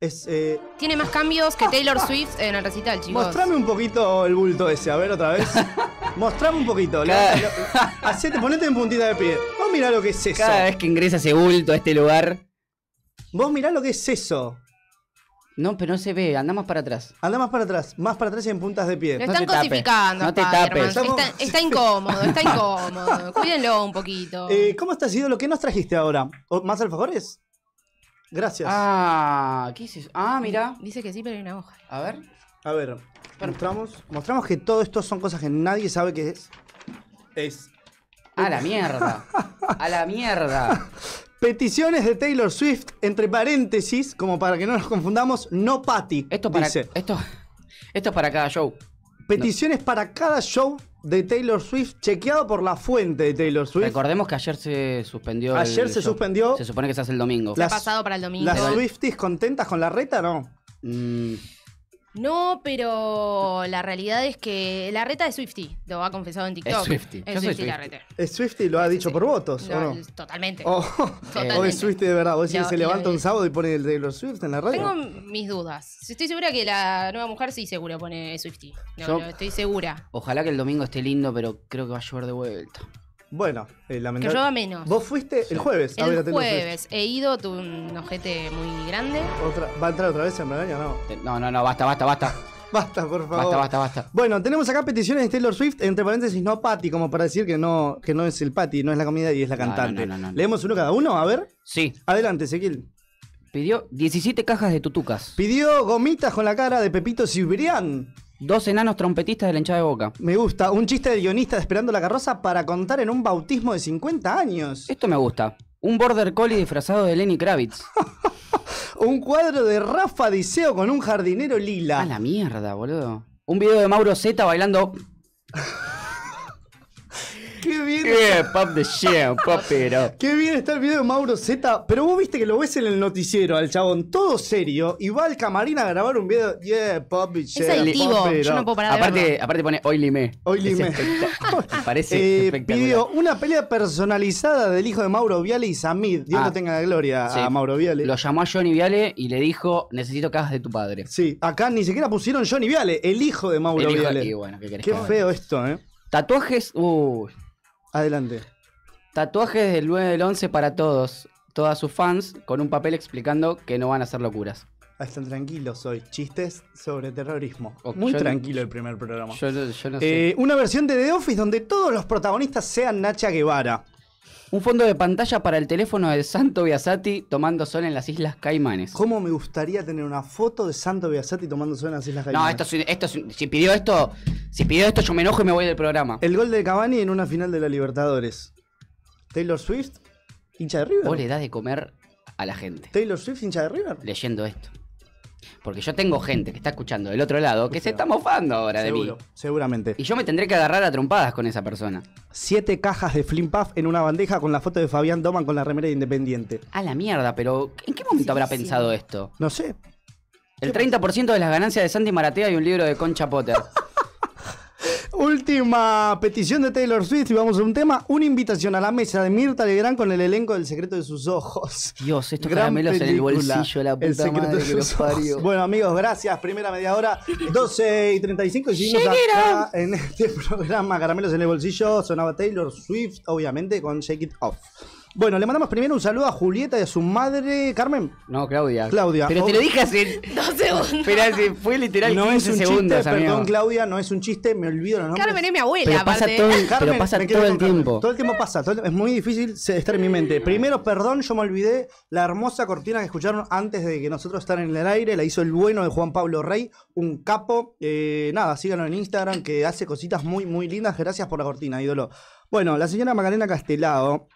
Es, eh, Tiene más cambios que Taylor Swift en el recital, chicos. mostrame un poquito el bulto ese, a ver otra vez. mostrame un poquito. Cada- Lo- lo- Hacete, ponete en puntita de pie. Vos mirá lo que es eso. Cada vez que ingresa ese bulto a este lugar. Vos mirá lo que es eso. No, pero no se ve, andamos para atrás. Anda más para atrás, más para atrás y en puntas de Lo pie. No están tapes, cosificando, no te tapes. Estamos- Está, está incómodo, está incómodo. Cuídenlo un poquito. Eh, ¿Cómo estás, lo ¿Qué nos trajiste ahora? ¿O- ¿Más alfajores? Gracias. Ah, ¿qué es eso? Ah, mira. Dice que sí, pero hay una hoja. A ver. A ver, mostramos, mostramos que todo esto son cosas que nadie sabe qué es. Es A la mierda. A la mierda. peticiones de Taylor Swift, entre paréntesis, como para que no nos confundamos, no Patty. Esto para, dice. esto, esto es para cada show. Peticiones para cada show de Taylor Swift, chequeado por la fuente de Taylor Swift. Recordemos que ayer se suspendió. el Ayer se show. suspendió. Se supone que se hace el domingo. Se ha Las- pasado para el domingo. ¿Las Swifties contentas con la reta? No. Mm, No, pero la realidad es que la reta es Swifty. Lo ha confesado en TikTok. Es Swiftie. Es Swiftie la reta. ¿Es Swiftie? ¿Lo ha Sí, dicho sí. por votos No, o no? Totalmente. O, Totalmente. o es Swiftie de verdad. ¿Vos decís que se lo- levanta un sábado y pone el Taylor Swift en la radio? Tengo mis dudas. Estoy segura que la nueva mujer sí seguro pone Swifty. No, Yo- no, estoy segura. ojalá que el domingo esté lindo, pero creo que va a llover de vuelta. Bueno, eh, Que lamentable. llueva menos. Vos fuiste el jueves a ver a El Taylor Swift. jueves he ido, tuve un ojete muy grande. Otra- ¿Va a entrar otra vez en Bragaña? No. Eh, No, no, no, basta, basta, basta. Basta, por favor. Basta, basta, basta. Bueno, tenemos acá peticiones de Taylor Swift, entre paréntesis, no Patty, como para decir que no, que no es el Patty, no es la comida y es la No, no, cantante. no, no, no. Leemos uno cada uno, a ver. Sí, Adelante, Ezequiel. pidió 17 cajas de tutucas. Pidió gomitas con la cara de Pepito Cibrián. Dos enanos trompetistas de la hinchada de boca. Me gusta. Un chiste del guionista de esperando la carroza para contar en un bautismo de 50 años. Esto me gusta. Un border collie disfrazado de Lenny Kravitz. Un cuadro de Rafa Diceo con un jardinero lila. A la mierda, boludo. Un video de Mauro Z bailando. Qué bien. Yeah, pop the shit, pop it up. Qué bien está el video de Mauro Z, pero vos viste que lo ves en el noticiero al chabón, todo serio, y va al camarín a grabar un video. Yeah, papi, Es yeah, adictivo. papi, Yo no puedo parar de Aparte, verlo. aparte pone Oily Me. Oily Es Me. espectac- Me parece Eh, espectacular. pidió una pelea personalizada del hijo de Mauro Viale y Samid. Dios Ah. lo tenga la gloria Sí. a Mauro Viale. Lo llamó a Johnny Viale y le dijo, necesito cajas de tu padre. Sí, acá ni siquiera pusieron Johnny Viale, el hijo de Mauro El hijo- Viale. y bueno, ¿qué feo esto, ¿eh? Tatuajes, uy. Adelante. Tatuajes del 9 del 11 para todos. Todas sus fans con un papel explicando que no van a hacer locuras. Ah, están tranquilos hoy. Chistes sobre terrorismo. Muy tranquilo el primer programa. Yo, no- yo no sé. Eh, una versión de The Office donde todos los protagonistas sean Nacha Guevara. Un fondo de pantalla para el teléfono de Santo Biasati tomando sol en las Islas Caimanes. ¿Cómo me gustaría tener una foto de Santo Biasati tomando sol en las Islas No, Caimán? esto, es- esto es- si pidió esto, si pidió esto yo me enojo y me voy del programa. El gol de Cavani en una final de la Libertadores. Taylor Swift, hincha de River. Vos le das de comer a la gente Taylor Swift, hincha de River. leyendo esto. Porque yo tengo gente que está escuchando del otro lado que se está mofando ahora de mí. Seguramente. Y yo me tendré que agarrar a trompadas con esa persona. Siete cajas de Flim Puff en una bandeja con la foto de Fabián Doman con la remera de Independiente. A la mierda, pero ¿en qué momento habrá Sí, pensado esto? No sé. El 30% de las ganancias de Sandy Maratea y un libro de Concha Potter. Última petición de Taylor Swift y vamos a un tema. Una invitación a la mesa de Mirta Legrand con el elenco del secreto de sus ojos. Dios, estos Gran caramelos en el bolsillo, la El puta secreto madre de que los sus ojos. parió. Bueno, amigos, gracias. Primera media hora, 12 y 35. Y seguimos acá en este programa Caramelos en el bolsillo. Sonaba Taylor Swift, obviamente, con Shake It Off. Bueno, le mandamos primero un saludo a Julieta y a su madre, Carmen. No, Claudia. Claudia. Pero te lo dije hace. Dos segundos. Espera, si fue literal No 15 es un segundos, chiste, amigo. perdón, Claudia, no es un chiste, me olvido los nombres. Carmen es mi abuela, Pero pasa aparte. todo el, Carmen, pero pasa todo el Carmen. tiempo. Todo el tiempo pasa. todo el- es muy difícil estar en mi mente. Primero, perdón, yo me olvidé la hermosa cortina que escucharon antes de que nosotros estar en el aire. La hizo el bueno de Juan Pablo Rey, un capo. Eh, nada, síganlo en Instagram que hace cositas muy, muy lindas. Gracias por la cortina, ídolo. Bueno, la señora Macarena Castelao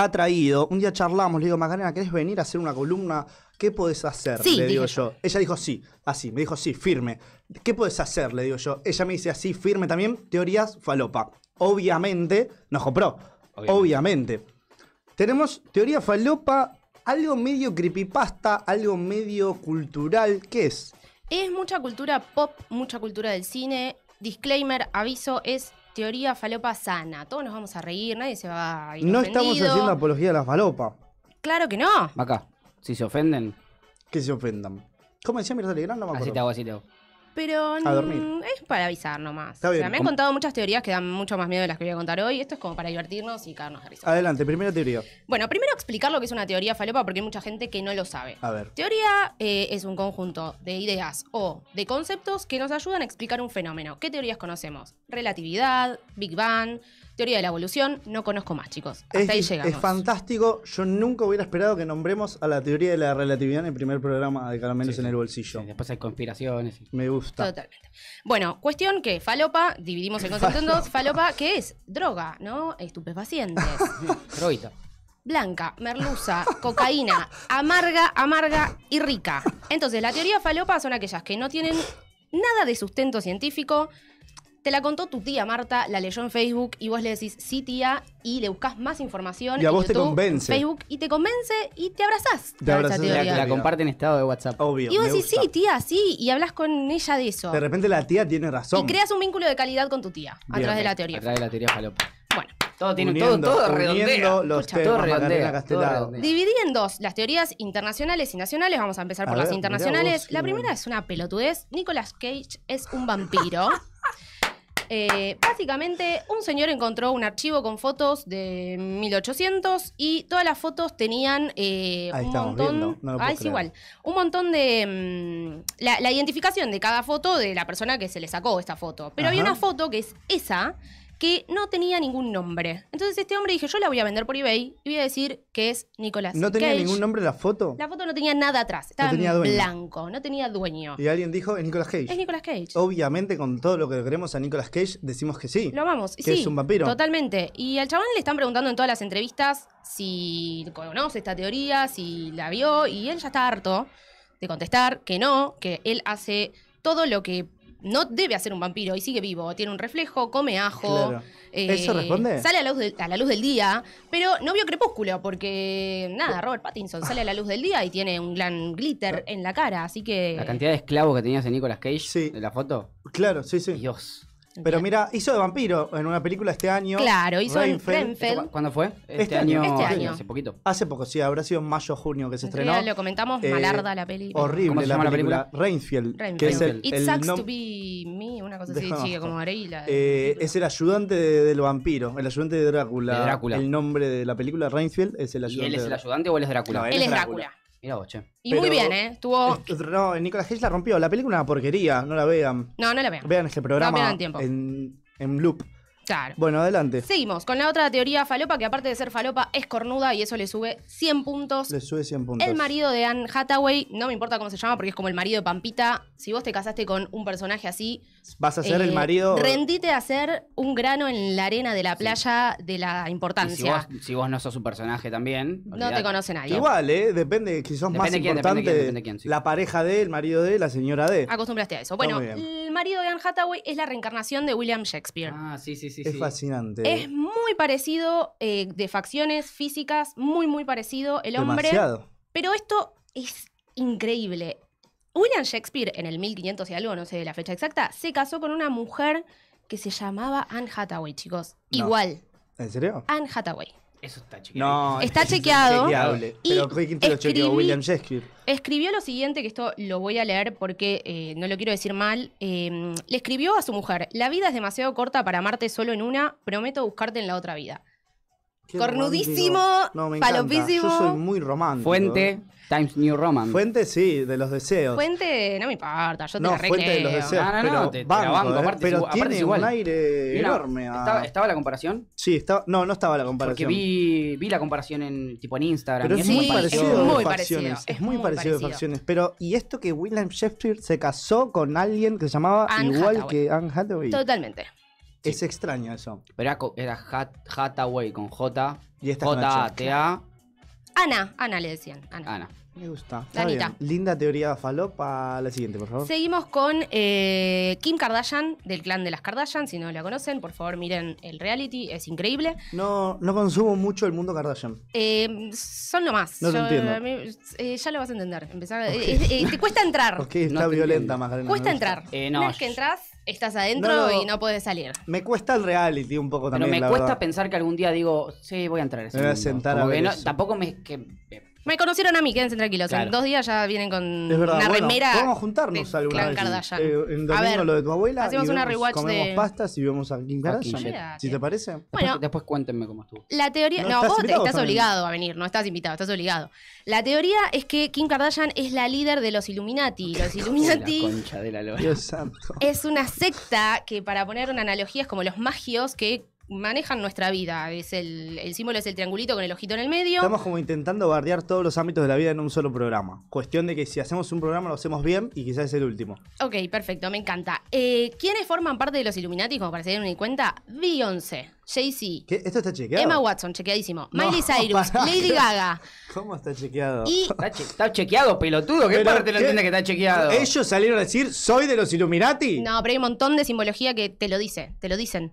ha traído, un día charlamos, le digo, Macarena, ¿querés venir a hacer una columna? ¿Qué podés hacer? Sí, le digo yo. Ella dijo sí, así, me dijo sí, firme. ¿Qué podés hacer? Le digo yo. Ella me dice así, firme también, teorías falopa. Obviamente, nos compró. Obviamente. Obviamente. Tenemos teoría falopa, algo medio creepypasta, algo medio cultural. ¿Qué es? Es mucha cultura pop, mucha cultura del cine. Disclaimer, aviso, es teoría falopa sana. Todos nos vamos a reír, nadie se va a ir No estamos haciendo apología de la falopa. Claro que no. Acá, si se ofenden, Que se ofendan. ¿Cómo decía Mirta Legrand? No me así acuerdo. te hago, así te hago. Pero A dormir. mm, es para avisar nomás. Está O sea, me han ¿Cómo? contado muchas teorías que dan mucho más miedo de las que voy a contar hoy. Esto es como para divertirnos y cagarnos de risa. Adelante, primera teoría. Bueno, primero explicar lo que es una teoría falopa porque hay mucha gente que no lo sabe. A ver. Teoría eh, es un conjunto de ideas o de conceptos que nos ayudan a explicar un fenómeno. ¿Qué teorías conocemos? Relatividad, Big Bang, teoría de la evolución. No conozco más, chicos. Hasta Es, ahí es llegamos. fantástico. Yo nunca hubiera esperado que nombremos a la teoría de la relatividad en el primer programa de Caramelos Sí, en el bolsillo. Sí, después hay conspiraciones. y- Me gusta. Totalmente. Bueno, cuestión que falopa, dividimos el concepto en dos. Falopa, ¿qué es? Droga, ¿no? Estupefacientes. Droguita. Blanca, merluza, cocaína, amarga, amarga y rica. Entonces, la teoría falopa son aquellas que no tienen nada de sustento científico. Te la contó tu tía Marta, la leyó en Facebook y vos le decís sí, tía, y le buscas más información. Y a en vos te YouTube, convence. en Facebook y te convence y te abrazás. Te a abrazás a la La, la comparte en estado de WhatsApp. Obvio. Y vos decís gusta. sí, tía, sí, y hablas con ella de eso. De repente la tía tiene razón. Y creas un vínculo de calidad con tu tía a Bien, través de la A teoría. través de la teoría falopa. Bueno, Todo tiene Uniendo- todo, todo redondea. los Escucha, temas, todo Macarena redondea, Castelao. todo redondea. dividí en dos las teorías internacionales y nacionales. Vamos a empezar A por las ver, internacionales. vos, la primera bueno. es una pelotudez. Nicolas Cage es un vampiro. Eh, básicamente, un señor encontró un archivo con fotos de 1800 y todas las fotos tenían eh, Ahí un estamos montón. viendo, no lo puedo ah, es creer. igual. Un montón de. mm, la, la identificación de cada foto de la persona que se le sacó esta foto. Pero había una foto que es esa que no tenía ningún nombre. Entonces este hombre dije, yo la voy a vender por eBay y voy a decir que es Nicolas ¿No tenía Cage. ningún nombre la foto? La foto no tenía nada atrás, estaba tenía en dueño. blanco, no tenía dueño. Y alguien dijo, es Nicolas Cage. Es Nicolas Cage. Obviamente, con todo lo que queremos a Nicolas Cage, decimos que sí. Lo amamos. Que sí, es un vampiro. Totalmente. Y al chabón le están preguntando en todas las entrevistas si conoce esta teoría, si la vio, y él ya está harto de contestar que no, que él hace todo lo que no debe hacer un vampiro y sigue vivo. Tiene un reflejo, come ajo. Claro. eh, ¿Eso responde? Sale a la, luz del, a la luz del día, pero no vio Crepúsculo porque, nada, Robert Pattinson sale a la luz del día y tiene un gran glitter en la cara, así que... La cantidad de esclavos que tenías en Nicolas Cage Sí. de la foto. Claro, sí, sí. Dios. Pero mira, hizo de vampiro en una película este año. Claro, hizo en. ¿Cu- ¿Cuándo fue? Este, Este año. Este año. Hace poquito. Hace poco, sí, habrá sido en mayo o junio que se En estrenó. realidad lo comentamos, Eh, malarda la peli. Horrible ¿Cómo se la película. película? Rainfield, Renfield. que es el, It el sucks to be me, una cosa así, sigue como Areila. eh, es el ayudante de- del vampiro, el ayudante de Drácula. De Drácula. El nombre de la película Rainfield es el ¿Y ayudante. él es el ayudante o él es Drácula? No, Él es Drácula. Mira vos, che. Y Pero- muy bien, ¿eh? Estuvo... Es- No, Nicolas Cage la rompió. La película es una porquería, no la vean. No, no la vean. Vean este programa pierdan tiempo. en, en loop. Claro. Bueno, adelante. Seguimos con la otra teoría falopa, que aparte de ser falopa, es cornuda y eso le sube 100 puntos. Le sube 100 puntos. El marido de Anne Hathaway, no me importa cómo se llama porque es como el marido de Pampita. Si vos te casaste con un personaje así, Vas a ser eh, el marido. Rendite a ser un grano en la arena de la playa de la si importancia. vos, si vos no sos un personaje también. No olvidate. te conoce nadie. Igual, ¿eh? Depende, si sos más quién, importante, depende quién, depende quién, sí. la pareja de, el marido de, la señora de. Acostumbraste a eso. Bueno, el marido de Anne Hathaway es la reencarnación de William Shakespeare. Ah, sí, sí, sí. es sí. fascinante. Es muy parecido eh, de facciones físicas, muy, muy parecido el hombre. Demasiado. Pero esto es increíble. William Shakespeare, en el 1500 y algo, no sé la fecha exacta, se casó con una mujer que se llamaba Anne Hathaway, chicos. No. Igual, ¿En serio? Anne Hathaway. Eso está chiquito. No, Está es chequeado. inchequeable. Y Pero ¿quién te lo chequeó? William Shakespeare. Escribió lo siguiente, que esto lo voy a leer porque eh, no lo quiero decir mal. Eh, le escribió a su mujer, la vida es demasiado corta para amarte solo en una, prometo buscarte en la otra vida. Qué Cornudísimo. No, me falopísimo. Yo soy muy romántico. Fuente, Times New Roman. Fuente, sí, de los deseos. Fuente, no me importa, yo te no, la fuente de los recreo. deseos. No, no, no, pero te- te la banco, banco, ¿eh? aparte pero aparte tiene igual. un aire enorme. a- ¿Estaba, estaba la comparación? Sí, estaba, no, no estaba la Porque comparación. vi, vi la comparación en tipo en Instagram. Pero es Sí, muy pareció- parecido de muy facciones. parecido, Es muy parecido de facciones. Pero, ¿y esto que William Shakespeare se casó con alguien que se llamaba Anne igual Hathaway. que Anne Hathaway? Totalmente. Es extraño eso. Pero era, co- era Hat, Hathaway con J. Y esta. J-A-T-A. Ana, Ana le decían. Ana. Ana. Me gusta. Está bien. Linda teoría falopa. La siguiente, por favor. Seguimos con eh, Kim Kardashian, del clan de las Kardashian. Si no la conocen, por favor miren el reality, es increíble. No, no consumo mucho el mundo Kardashian. Eh, son lo más. No lo entiendo. a mí, eh, ya lo vas a entender. Empezar, eh, eh, eh, te cuesta entrar. Ok, está No te violenta, entiendo. Macarena. Cuesta me gusta. entrar. Eh, no, Una vez que yo- entras, estás adentro No, no. y no puedes salir. Me cuesta el reality un poco Pero también. me la cuesta verdad. pensar que algún día digo, sí, voy a entrar a ese Me voy a sentar Como a que ver no- eso. Tampoco me... Que, Me conocieron a mí, quédense tranquilos. En dos días ya vienen con Es verdad, una bueno, remera. Vamos a juntarnos alguna clan vez. Kardashian. Eh, en A domingo ver, lo de tu abuela. hacemos y una vemos- rewatch comemos de- pastas y vemos a Kim Kardashian. Si te parece. después, Bueno. después cuéntenme cómo estuvo. La teoría. No, vos te- estás obligado a venir, no estás invitado, estás obligado. La teoría es que Kim Kardashian es la líder de los Illuminati. Los La Illuminati concha de la. Dios santo. es una secta que, para poner una analogía, es como los magios que manejan nuestra vida. Es el, el símbolo es el triangulito con el ojito en el medio. Estamos como intentando bardear todos los ámbitos de la vida en un solo programa. Cuestión de que si hacemos un programa lo hacemos bien y quizás es el último. Ok, perfecto, me encanta. Eh, ¿Quiénes forman parte de los Illuminati, como para se den una cuenta? Beyoncé, Jay-Z. ¿Esto está chequeado? Emma Watson, chequeadísimo, No, Miley Cyrus, pará, Lady. Gaga ¿Cómo está chequeado? y Está, che- está chequeado, pelotudo. ¿Qué Pero, parte no ¿qué? entiende que está chequeado? Ellos salieron a decir, soy de los Illuminati. No, pero hay un montón de simbología que te lo dice, te lo dicen.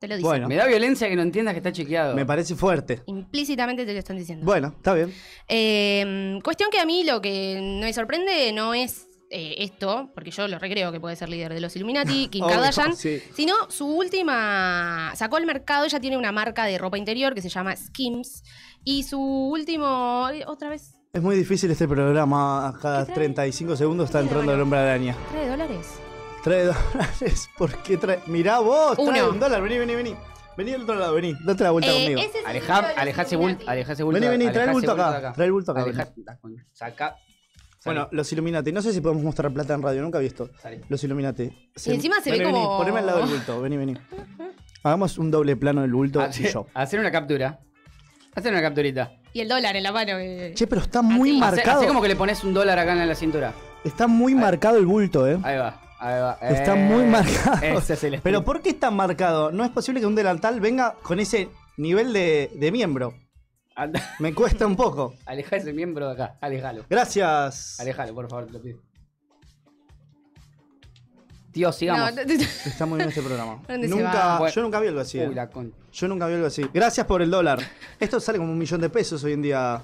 Te lo dicen. Bueno. Me da violencia que no entiendas que está chequeado. Me parece fuerte. Implícitamente te lo están diciendo. Bueno, está bien. Eh, cuestión que a mí lo que no me sorprende no es eh, esto, porque yo lo recreo que puede ser líder de los Illuminati, Kim Obvio, Kardashian, sí. sino su última. Sacó al mercado, ella tiene una marca de ropa interior que se llama Skims. Y su último. Otra vez. Es muy difícil este programa. Cada ¿Qué trae? 35 segundos está entrando el hombre araña. ¿Trae dólares? Trae dólares. ¿Por qué trae? Mirá vos, trae Uno. un dólar. Vení, vení, vení. Vení al otro lado, vení. Date la vuelta Eh, conmigo. ese es el Alejá, símbolo de los alejá ese bulto. Illuminati. Ese bulto. Vení, vení, trae el bulto acá. Trae el bulto acá. Vení. Saca. Bueno, los Illuminati. No sé si podemos mostrar plata en radio. Nunca he visto. Salí. Los Illuminati. Y encima se ve vení, como- Vení, poneme al lado del bulto. Vení, vení. Hagamos un doble plano del bulto y Hacer, yo. hacer una captura. Hacer una capturita. Y el dólar en la mano. que- Che, pero está muy Así. Marcado. como que le pones un dólar acá en la cintura. Está muy marcado el bulto, eh. Ahí va. Está Eh, muy marcado. Ese es el Pero. ¿por qué está marcado? No es posible que un delantal venga con ese nivel de, de miembro. Anda, Me cuesta un poco. Alejá ese miembro de acá. Alejalo. Gracias. Alejalo, por favor, te lo pido. Tío, sigamos. No, Está muy bien este programa. ¿Dónde se nunca? Bueno. yo nunca vi algo así. eh. Uy, la con... Yo nunca vi algo así. Gracias por el dólar. Esto sale como un millón de pesos hoy en día.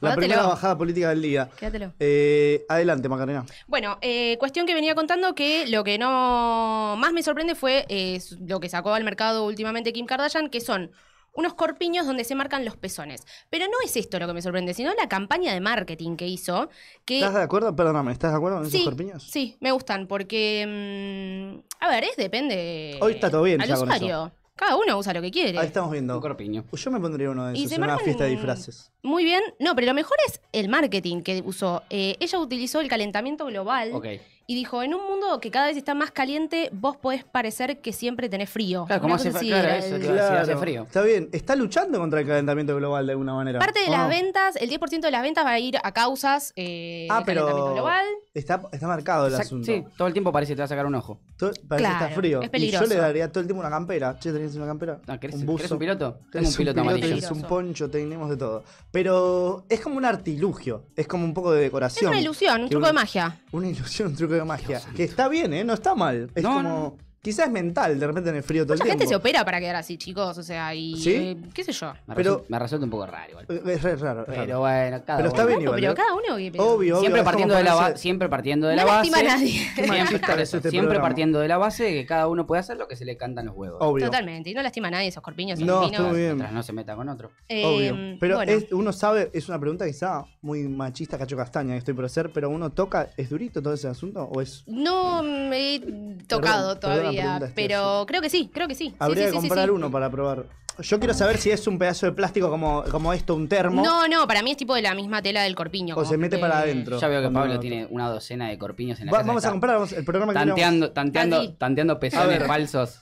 La Guárdatelo. primera bajada política del día. Quédatelo. Eh, adelante, Macarena. Bueno, eh, cuestión que venía contando que lo que no más me sorprende fue eh, lo que sacó al mercado últimamente Kim Kardashian, que son unos corpiños donde se marcan los pezones. Pero no es esto lo que me sorprende, sino la campaña de marketing que hizo. Que ¿Estás de acuerdo? Perdóname, ¿estás de acuerdo con esos sí, corpiños? sí, me gustan porque, mm, a ver, es depende. Hoy está todo bien al ya con usuario. Cada uno usa lo que quiere. Ahí estamos Un viendo. corpiño. Yo me pondría uno de Y esos se en una marcan- fiesta de disfraces. Muy bien. No, pero lo mejor es el marketing que usó. Eh, ella utilizó el calentamiento global. Ok. Y dijo, en un mundo que cada vez está más caliente, vos podés parecer que siempre tenés frío. Claro, como hace así claro, eso, el- claro. si hace frío. Está bien. Está luchando contra el calentamiento global de alguna manera. Parte de ¿o las no? ventas, el 10% de las ventas va a ir a causas eh, Ah, del calentamiento pero global. está, está marcado el asunto. Sí, todo el tiempo parece que te va a sacar un ojo. Todo- parece que está frío. es y yo peligroso. le daría todo el tiempo una campera. Che, ¿tenés una campera? Ah, ¿querés, un ¿querés buzo. un piloto? Tengo Tenés un piloto amarillo. tenés un Peligroso. poncho, tenemos de todo. Pero es como un artilugio. Es como un poco de Es decoración. una ilusión, un truco de magia. Una ilusión, un truco de magia. Que está bien, ¿eh? No está mal. Es No, como. Quizás es mental, de repente en el frío todo Mucha el gente se tiempo. opera para quedar así, chicos. O sea, y. ¿Sí? eh, ¿Qué sé yo? Me, Pero- resu- me resulta un poco raro igual. Es re raro. es Pero raro. bueno, cada Pero está uno. bien igual, pero ¿eh? cada uno. que- Obvio, obvio. Siempre es como partiendo, de la ponerse- ba- siempre partiendo de No la lastima base. a nadie. Siempre, machista por es eso, este siempre programa. partiendo de la base de que cada uno puede hacer lo que se le cantan los huevos. Obvio. Totalmente. Y no lastima a nadie esos corpiños. son No, divinos. estuvo bien. Mientras no se meta con otro. Eh, Obvio. Pero bueno. es- uno sabe, es una pregunta quizá muy machista, cacho castaña que estoy por hacer, pero uno toca, ¿es durito todo ese asunto? ¿O es.? No me he tocado Perdón, la todavía, pero creo que sí, creo que sí. Habría sí, que sí, comprar sí. uno para probar. Yo quiero saber si es un pedazo de plástico como, como esto, un termo, No, no, para mí es tipo de la misma tela del corpiño. o se mete que- para adentro. Ya veo que Pablo tiene una docena de corpiños en la Va- casa. vamos a comprar vamos- el programa que Tanteando, tanteando, Así. tanteando pezones falsos.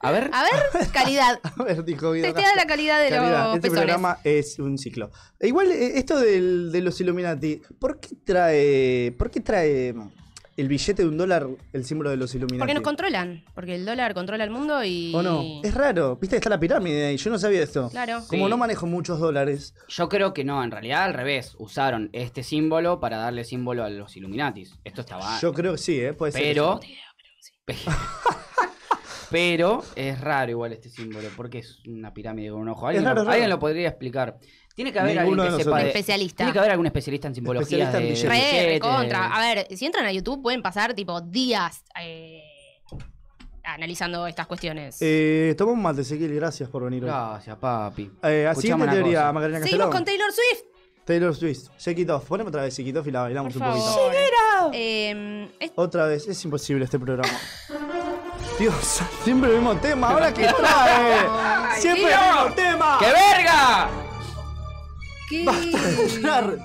A ver. A ver, calidad. A ver, dijo Guido Testea Castro. la calidad de Calidad. los Este pezones. programa es un ciclo. E igual, eh, esto del- de los Illuminati, ¿por qué trae. ¿Por qué trae el billete de un dólar el símbolo de los Illuminati? Porque nos controlan. Porque el dólar controla el mundo y. ¿O no? Es raro. Viste que está la pirámide ahí. Yo no sabía esto. Claro. Como Sí. no manejo muchos dólares. Yo creo que no, en realidad al revés. Usaron este símbolo para darle símbolo a los Illuminatis. Esto estaba. Yo creo que sí, ¿eh? Puede ser. pero. pero es raro igual este símbolo, porque es una pirámide con un ojo. ¿Alguien, Es raro, lo, es raro. alguien lo podría explicar. Tiene que haber Ninguno alguien de que sepa nosotros. de- Especialista. Tiene que haber algún especialista en simbología Especialista en de, billetes. Re, de- A ver, si entran a YouTube pueden pasar tipo días eh, analizando estas cuestiones. Eh, toma un mate, Ezequiel. Gracias por venir hoy. Gracias, papi. Eh, siguiente una teoría, cosa. Macarena Seguimos Castelón. con Taylor Swift. Taylor Swift. Shake it off. Poneme otra vez Shake it off y la bailamos Por un poquito. Eh, es- Otra vez. Es imposible este programa. Dios, siempre el mismo tema. ¿Ahora qué trae? Siempre el mismo tema. ¡Qué verga!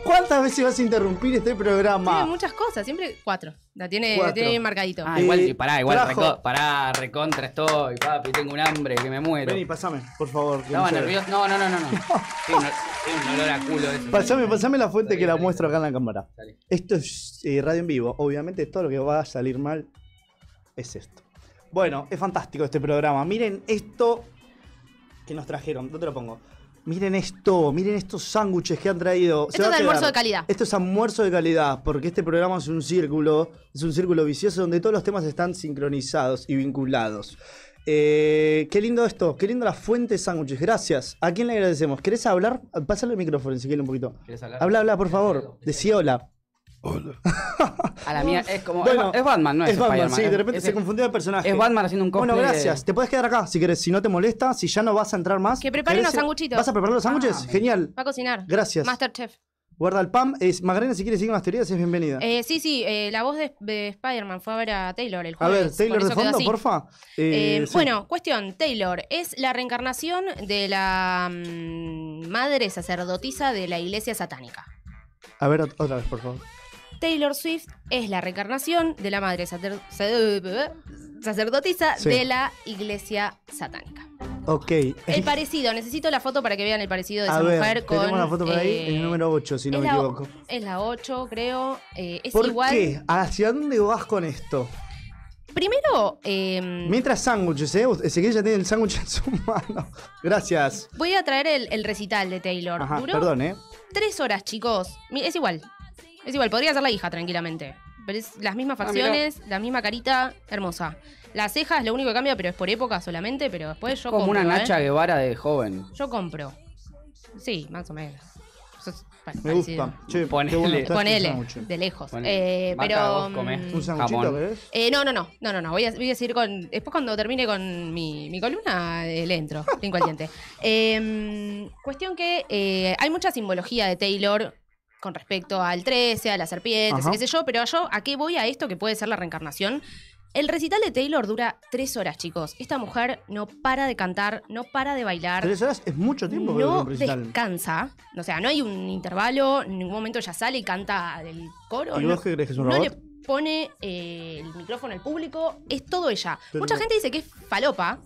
¿Cuántas veces vas a interrumpir este Tiene programa? muchas cosas, siempre cuatro. La tiene, Cuatro. tiene bien marcadito. Ah, igual, Eh, pará, igual, trajo- reco- pará, recontra estoy, papi, tengo un hambre que me muero. Vení, pasame, por favor. que Estaba no nervioso. No, no, no, no. no. Tiene un, tiene un olor a culo eso. Pasame, pasame la fuente Dale, que la dale. muestro acá en la cámara. Dale. Esto es eh, radio en vivo. Obviamente todo lo que va a salir mal es esto. Bueno, es fantástico este programa. Miren esto que nos trajeron. ¿Dónde lo pongo? Miren esto, miren estos sándwiches que han traído. Esto es almuerzo de calidad. Esto es almuerzo de calidad, porque este programa es un círculo, es un círculo vicioso donde todos los temas están sincronizados y vinculados. Eh, qué lindo esto, qué lindo la fuente de sándwiches. Gracias. ¿A quién le agradecemos? ¿Querés hablar? Pásale el micrófono, Ezequiel, un poquito. ¿Querés hablar? Habla, habla, por favor. Decí hola. A la mía, es como. Bueno, es, Batman, no es, es Batman, Spider-Man, sí, de repente es- se confundió el personaje. Es Batman haciendo un cosplay. Bueno, de- gracias. Te puedes quedar acá si querés, si no te molesta, si ya no vas a entrar más. Que prepare ¿Querés- unos sanguchitos. ¿Vas a preparar los sándwiches? Ah, Genial. Va a cocinar. Gracias. Masterchef. Guarda el pan. Es, Magdalena, si quieres seguir unas teorías, es bienvenida. Eh, sí, sí, eh, la voz de, de Spider-Man fue a ver a Taylor el a jueves. ver, Taylor de fondo, porfa. Eh, Eh, sí. Bueno, cuestión, Taylor es la reencarnación de la mm, madre sacerdotisa de la iglesia satánica. A ver, ot- otra vez, por favor. Taylor Swift es la reencarnación de la madre sacer- sa- sacerdotisa Sí. de la iglesia satánica. Ok. El parecido, necesito la foto para que vean el parecido de a esa ver, mujer con. tenemos la foto por ahí, eh, el número 8, si no me equivoco. Es la 8, creo. eh, es ¿Por igual. qué? ¿Hacia dónde vas con esto? Primero, eh, Mientras sándwiches, ¿eh? Ezequiel ya tiene el sándwich en su mano. Gracias. voy a traer el, el recital de Taylor. Ajá, perdón, ¿eh? tres horas, chicos. Es igual. Es igual, podría ser la hija tranquilamente. Pero es las mismas Ah, facciones, la misma carita, hermosa. Las cejas, lo único que cambia, pero es por época solamente, pero después yo Como compro. una ¿eh? Nacha Guevara de joven. Yo compro. Sí, más o menos. Eso es pa- Me parecido. gusta. Che, Ponele. qué bueno está este Ponele, sándwich. de lejos. Ponele. Eh, pero. vos comés. mm, ¿Un sanguchito Jamón. querés? eh, no, no, no, no, no, no. Voy a, voy a seguir con. Después cuando termine con mi, mi columna, eh, le entro. Brinco al diente. Eh, cuestión que eh, hay mucha simbología de Taylor con respecto al 13, a las serpientes, Ajá. qué sé yo, pero yo, ¿a qué voy a esto que puede ser la reencarnación? El recital de Taylor dura tres horas, chicos. Esta mujer no para de cantar, no para de bailar. Tres horas es mucho tiempo para No un recital. descansa. O sea, no hay un intervalo. En ningún momento ella sale y canta del coro. ¿Y no- vos qué crees que es un no robot? le pone eh, el micrófono al público, es todo ella. Pero- Mucha gente dice que es falopa,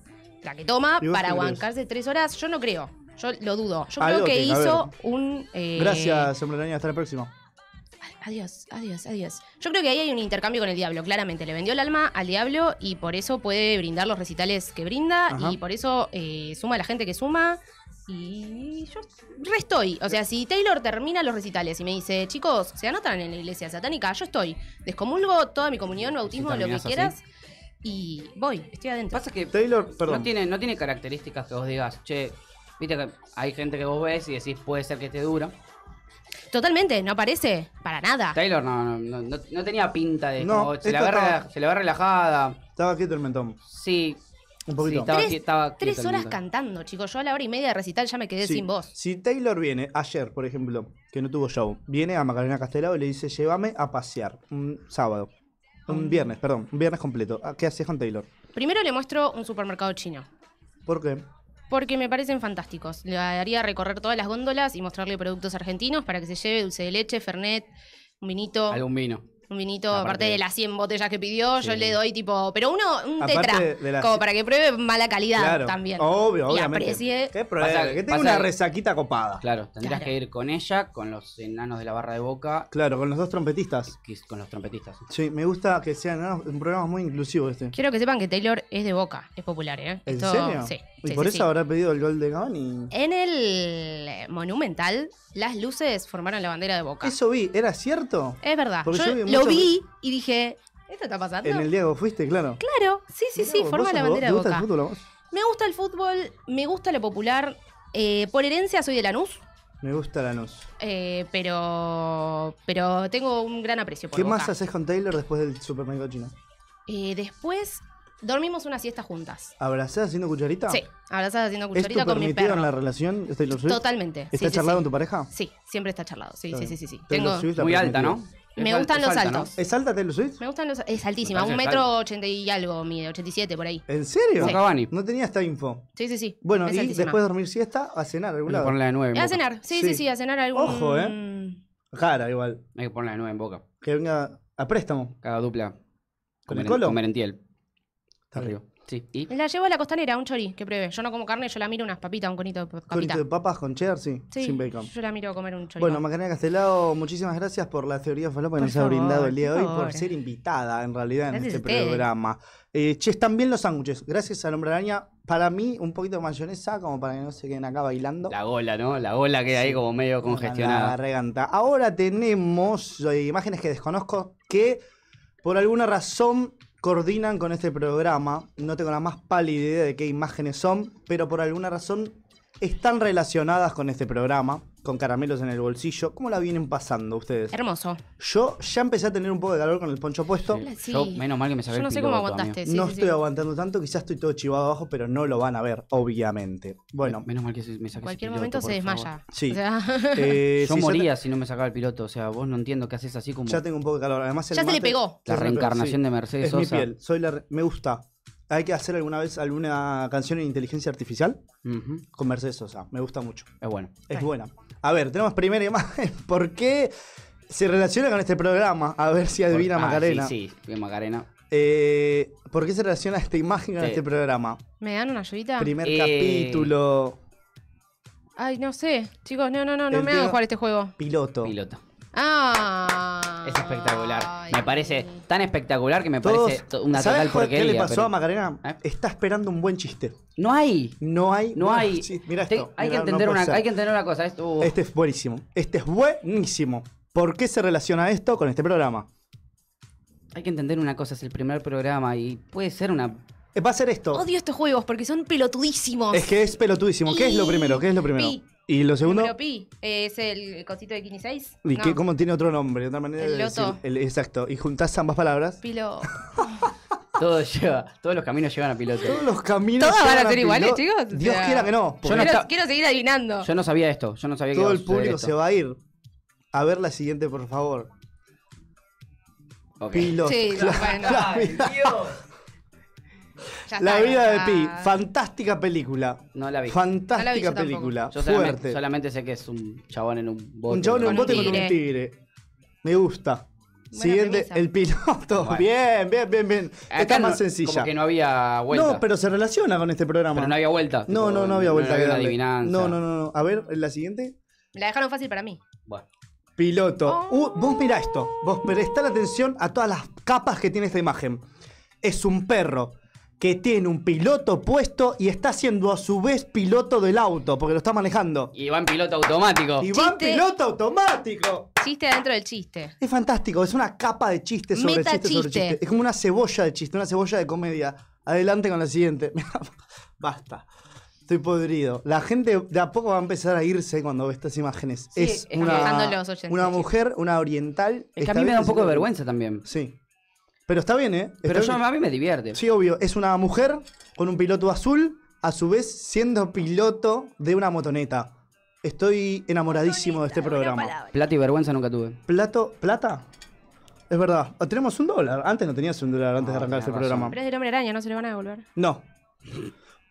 la que toma ¿Y vos para aguantarse tres horas. Yo no creo, yo lo dudo. Yo Algo creo que tiene hizo un... eh, Gracias, Hombre hasta la próxima. Adiós, adiós, adiós. Yo creo que ahí hay un intercambio con el diablo, claramente. Le vendió el alma al diablo y por eso puede brindar los recitales que brinda Ajá. y por eso eh, suma a la gente que suma. Y yo restoy. O sea, si Taylor termina los recitales y me dice, chicos, se anotan en la iglesia satánica, yo estoy. Descomulgo toda mi comunión, bautismo, lo que terminás así. quieras. Y voy, estoy adentro. Pasa que Taylor, perdón. no tiene, no tiene características que vos digas, che, viste que hay gente que vos ves y decís puede ser que te dura. Totalmente, no parece para nada. Taylor no, no, no, tenía pinta de No, como, se, la ve, estaba- rela- se la ve relajada. Estaba quieto el mentón. Sí, Un sí, poquito. estaba, Tres- estaba Tres horas cantando, chicos. Yo a la hora y media de recital ya me quedé Sí. sin voz. Si Taylor viene ayer, por ejemplo, que no tuvo show, viene a Macarena Castelao y le dice, llévame a pasear un sábado. Un viernes, perdón, un viernes completo. Ah, ¿Qué haces con Taylor? Primero le muestro un supermercado chino. ¿Por qué? Porque me parecen fantásticos. Le haría recorrer todas las góndolas y mostrarle productos argentinos para que se lleve dulce de leche, fernet, un vinito. Algún vino. Un vinito, Aparte aparte, de- las 100 botellas que pidió, yo le doy tipo, pero uno, un Aparte tetra, como para que pruebe mala calidad Claro. también. Obvio, Y obviamente. aprecie. Que pruebe, Pasa- que tenga pasa una resaquita copada. Claro, tendrías Claro. que ir con ella, con los enanos de la barra de boca, Claro, con los dos trompetistas. con los trompetistas. Sí, me gusta que sean un programa muy inclusivo este. Quiero que sepan que Taylor es de Boca, es popular, ¿eh? ¿En Esto- serio? Sí. Y sí, por sí, eso sí. habrá pedido el gol de Cavani. En el Monumental, las luces formaron la bandera de Boca. Eso vi, ¿era cierto? Es verdad. Porque Yo, yo vi lo vi y dije, ¿esto está pasando? En el Diego fuiste, claro. Claro, sí, sí, Mirá sí, forma la bandera ¿Te de gusta Boca. el fútbol a vos? Me gusta el fútbol, me gusta lo popular. eh, por herencia soy de Lanús, Me gusta Lanús. eh, pero pero tengo un gran aprecio por ¿Qué Boca. más haces con Taylor después del supermercado chino? Eh, después dormimos una siesta juntas. ¿Abrazás haciendo cucharita? Sí, abrazadas haciendo ¿Es tu cucharita con mi permitido perro. en la relación Taylor Swift? Totalmente. ¿Está sí, sí, charlado sí. con tu pareja? Sí, siempre está charlado. Sí, sí, sí, sí, sí. Tengo- Muy alta. ¿no? Me gustan es los alta, ¿no? altos. ¿Es alta Taylor Swift? Me gustan los. Es altísima, un metro ochenta y algo, mide, 87 por ahí. ¿En serio? Cavani. No tenía esta info. Sí, sí, sí. Bueno, es y altísima. después de dormir siesta, a cenar a algún Hay que lado. ponerla de nueve en A cenar, sí, Sí. sí, sí, a cenar algún. Ojo, ¿eh? Cara, igual. Hay que ponerla de nueve en boca. Que venga a préstamo. Cada dupla. ¿Con el colo? Comer en tiel. Está Arriba. Sí. ¿Y? La llevo a la costanera, un chori, que pruebe. Yo no como carne, yo la miro unas papitas, un conito de Corito papita. de papas con cheddar, sí. Sí, Sin bacon. yo la miro comer un chori. Bueno, Macarena Castelao, muchísimas gracias por la teoría falopa que Por nos ha favor, brindado el día de por hoy, por favor. ser invitada en realidad en Gracias este ustedes. programa. Eh, che, están bien los sándwiches. Gracias al hombre araña. Para mí, un poquito de mayonesa, como para que no se queden acá bailando. La gola, ¿no? La gola queda ahí como medio La congestionada. garganta. Ahora tenemos eh, imágenes que desconozco que por alguna razón coordinan con este programa. No tengo la más pálida idea de qué imágenes son, pero por alguna razón están relacionadas con este programa, con caramelos en el bolsillo. ¿Cómo la vienen pasando ustedes? Hermoso. Yo ya empecé a tener un poco de calor con el poncho puesto. Sí. Sí. Yo, menos mal que me saqué Yo el no sé cómo piloto, aguantaste. amigo. Sí, no sí, estoy sí. aguantando tanto, quizás estoy todo chivado abajo, pero no lo van a ver, obviamente. Bueno, Menos mal que se- me saqué ese cualquier piloto, momento por se favor. desmaya. Sí. O sea, eh, Yo si moría si no me sacaba el piloto. O sea, vos no entiendo qué haces así como Ya tengo un poco de calor. Además, el Ya se le mate- pegó. la reencarnación sí. de Mercedes Es mi Sosa. piel. Soy la re- Me gusta. Hay que hacer alguna vez alguna canción en inteligencia artificial Ujú. con Mercedes Sosa. Me gusta mucho. Es bueno. Es buena. A ver, tenemos primera imagen. ¿Por qué se relaciona con este programa? A ver si adivina Por- ah, Macarena. Sí, sí, bien Macarena. Eh, ¿Por qué se relaciona esta imagen con Sí. este programa? ¿Me dan una ayudita? Primer Eh. capítulo. Ay, no sé. Chicos, no, no, no, no El me hagan jugar este juego. Piloto. Piloto. Ah. Es espectacular. Ay. Me parece tan espectacular que me Todos- parece una ¿Sabes total cuál- porquería. qué le pasó pero- a Macarena? ¿Eh? Está esperando un buen chiste. No hay. No hay. No hay. Sí, mira Te- esto. hay, que entender una, hay que entender una cosa. Esto, uh, Este es buenísimo. Este es buenísimo. ¿Por qué se relaciona esto con este programa? Hay que entender una cosa. Es el primer programa y puede ser una. Eh, Va a ser esto. Odio estos juegos porque son pelotudísimos. Es que es pelotudísimo. ¿Qué es lo primero? ¿Qué es lo primero? Pi. Y lo segundo. Número pi. ¿Es el cosito de Kini 6? ¿Y No. qué, cómo tiene otro nombre? De otra manera El de decir- loto. el- exacto. Y juntás ambas palabras. Pilo. Todo lleva, todos los caminos llevan a piloto. Todos los caminos. ¿Todas van a ser iguales, chicos? O Dios sea, quiera que no. Yo no quiero, seguir adivinando. Yo no sabía esto. Yo no sabía todo el público esto. se va a ir a ver la siguiente, por favor. Piloto. Sí, la, bueno. la vida, Ya la está, vida de Pi. está. Fantástica película. No la vi. Fantástica No la vi yo tampoco. película. Yo solamente, Fuerte. solamente sé que es un chabón en un bote. Un chabón en un Con un bote con un tigre. tigre. Me gusta. Buena Siguiente, premisa. el piloto. Bueno. Bien, bien, bien, bien. Esta Acá es no- más sencilla. Como que no había vuelta. No, pero se relaciona con este programa. Pero no había vuelta. no, tipo, no, no había vuelta No que había una darle. adivinanza. No, no, no, no. A ver, la siguiente. Me la dejaron fácil para mí. Bueno, Piloto. Oh. Uh, vos mirá esto. Vos prestad atención a todas las capas que tiene esta imagen. Es un perro que tiene un piloto puesto y está siendo a su vez piloto del auto porque lo está manejando. y va en piloto automático. Y va en Chiste. piloto automático. Chiste adentro del chiste. Es fantástico, es una capa de chiste sobre Meta chiste sobre chiste. chiste. Es como una cebolla de chiste, una cebolla de comedia. Adelante con la siguiente. Basta. Estoy podrido. La gente de a poco va a empezar a irse cuando ve estas imágenes. Sí, es una, los oyentes, una mujer, una oriental. Es que a mí me da un poco de vergüenza también. Sí. Pero está bien, ¿eh? Pero bien. a mí me divierte. Sí, obvio. Es una mujer con un piloto azul, a su vez siendo piloto de una motoneta. Estoy enamoradísimo de este programa. Plata y vergüenza nunca tuve. ¿Plato? ¿Plata? Es verdad. Ah, Tenemos un dólar. Antes no tenías un dólar antes No, de arrancar tenés este razón. programa. Pero es del hombre araña, no se le van a devolver. No.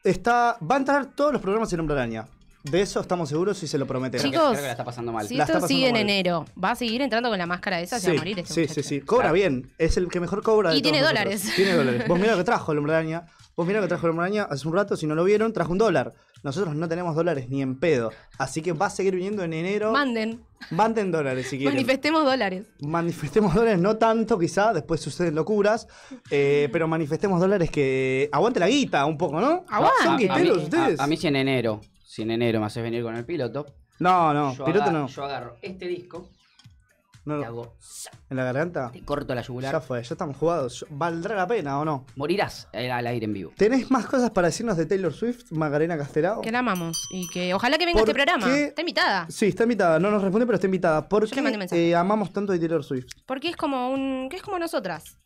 Está, va a entrar todos los programas en Hombre Araña. De eso estamos seguros y se lo prometemos. Creo que- Chicos, creo que la está pasando mal. Si La esto sigue en mal. enero, va a seguir entrando con la máscara esa, se va a morir este sí, muchacho. sí, sí. Cobra Claro. bien. Es el que mejor cobra. de Y tiene todos nosotros. dólares. Tiene dólares. Vos mirá lo que trajo el hombre araña. Vos mirá lo que trajo el hombre araña hace un rato. Si no lo vieron, trajo un dólar. Nosotros no tenemos dólares ni en pedo. Así que va a seguir viniendo en enero. Manden, Manden dólares si quieren. manifestemos dólares. Manifestemos dólares, no tanto quizá, después suceden locuras, eh, pero manifestemos dólares que aguante la guita un poco, ¿no? Aguante. ¿Son A- a, mí, guiteros ustedes? a- a mí si en enero, si en enero me haces venir con el piloto, no, no, yo, piloto agarro, no. yo agarro este disco, No, te hago, ¿En la garganta? te corto la Ya yugular, fue, ya estamos jugados. ¿Valdrá la pena o no? morirás al al aire en vivo. ¿Tenés más cosas para decirnos de Taylor Swift, Macarena Castelao? Que la amamos. Y que ojalá que venga ¿Por este programa. qué? Está invitada. Sí, está invitada, no nos responde, pero está invitada. ¿Por Yo le mandé qué mensaje. eh, amamos tanto de Taylor Swift? Porque es como un. que es como nosotras.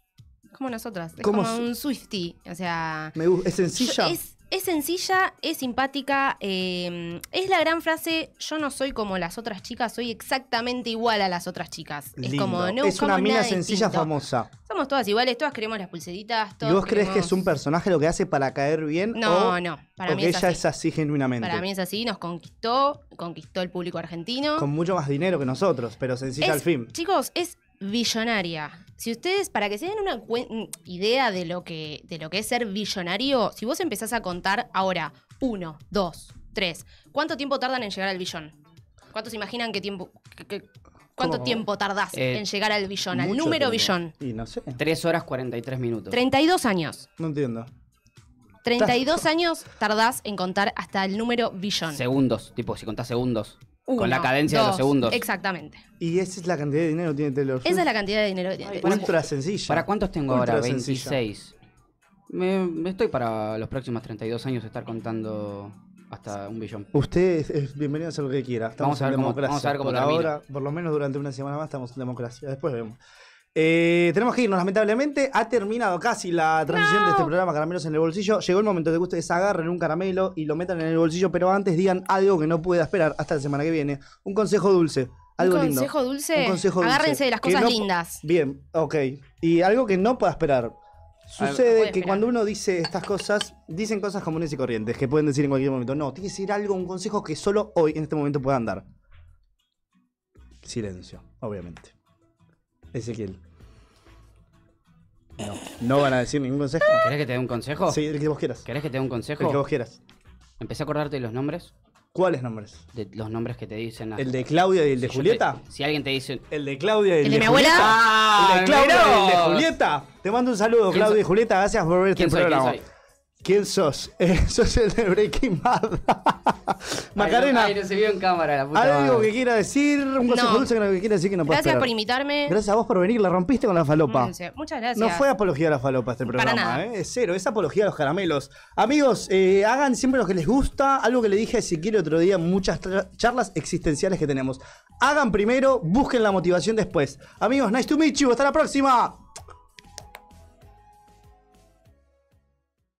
Como nosotras. Es ¿Cómo como su- un Swifty. O sea. Me gu- ¿Es sencilla? yo- es, es sencilla, es simpática. eh, es la gran frase: Yo no soy como las otras chicas, soy exactamente igual a las otras chicas. Es como, no es una mina sencilla distinto. famosa. Somos todas iguales, todas queremos las pulseritas. ¿Y vos crees que es un personaje lo que hace para caer bien? No, o, no. Para o mí que es ella así. es así genuinamente? Para mí es así, nos conquistó, conquistó el público argentino. Con mucho más dinero que nosotros, pero sencilla Es- al fin. Chicos, es billonaria. Si ustedes, para que se den una mm, idea de lo, que, de lo que es ser billonario, si vos empezás a contar ahora, uno, dos, tres, ¿cuánto tiempo tardan en llegar al billón? ¿Cuántos se imaginan qué tiempo, que- que- cuánto ¿Cómo? tiempo tardás Eh, en llegar al billón, al número tiempo. billón? Y no sé, 3 horas 43 minutos. 32 años. no entiendo. 32 años tardás en contar hasta el número billón. Segundos, tipo, si contás segundos. Uno, con la cadencia de los dos. segundos. Exactamente. Y esa es la cantidad de dinero que tiene Taylor Swift. Esa es la cantidad de dinero que tiene. Ay, para- Ultra sencilla. ¿Para cuántos tengo Ultra ahora? sencilla. 26. Me, me estoy para los próximos 32 años estar contando hasta un billón. Usted es, es bienvenido a hacer lo que quiera. Estamos Vamos a ver en cómo- democracia. vamos a ver cómo por termina. ahora, por lo menos durante una semana más, estamos en democracia. Después vemos. Eh, tenemos que irnos, lamentablemente. Ha terminado casi la transición de este programa Caramelos en el bolsillo. Llegó el momento de que ustedes agarren un caramelo y lo metan en el bolsillo, pero antes digan algo que no pueda esperar hasta la semana que viene. Un consejo dulce. Algo ¿Un lindo. consejo dulce? Un consejo dulce. Agárrense de las cosas no- lindas. Bien, ok. Y algo que no pueda esperar. Sucede que cuando uno dice estas cosas, dicen cosas comunes y corrientes que pueden decir en cualquier momento. No, tiene que ser algo, un consejo que solo hoy, en este momento, puedan dar. Silencio, obviamente. Ezequiel. No, no van a decir ningún consejo. ¿Querés que te dé un consejo? Sí, el que vos quieras. ¿Querés que te dé un El que consejo? vos quieras. Empecé a acordarte de los nombres. ¿Cuáles nombres? De los nombres que te dicen. a- ¿El de Claudia y el de Si Julieta? te- si alguien te dice. El de Claudia y el, ¿El de mi abuela? ¡Ah! el de Claudia y el de! Julieta. Te mando un saludo, ¿Quién Claudia y? Julieta. Gracias por ver este ¿Quién soy? ¿Quién programa. soy? ¿Quién sos? Eh, sos el de Breaking Bad. Macarena, Ay, no, ay, no se vio en cámara la puta algo madre. que quiera decir, un consejo No. dulce que no que quiera decir que no pueda Gracias esperar. por invitarme. Gracias a vos por venir, la rompiste con la falopa. Muchas gracias. No fue apología a la falopa este Para programa, nada. ¿eh? Es cero, es apología a los caramelos. Amigos, eh, hagan siempre lo que les gusta. Algo que le dije a Ezequiel otro día en muchas charlas existenciales que tenemos. Hagan primero, busquen la motivación después. Amigos, nice to meet you. Hasta la próxima.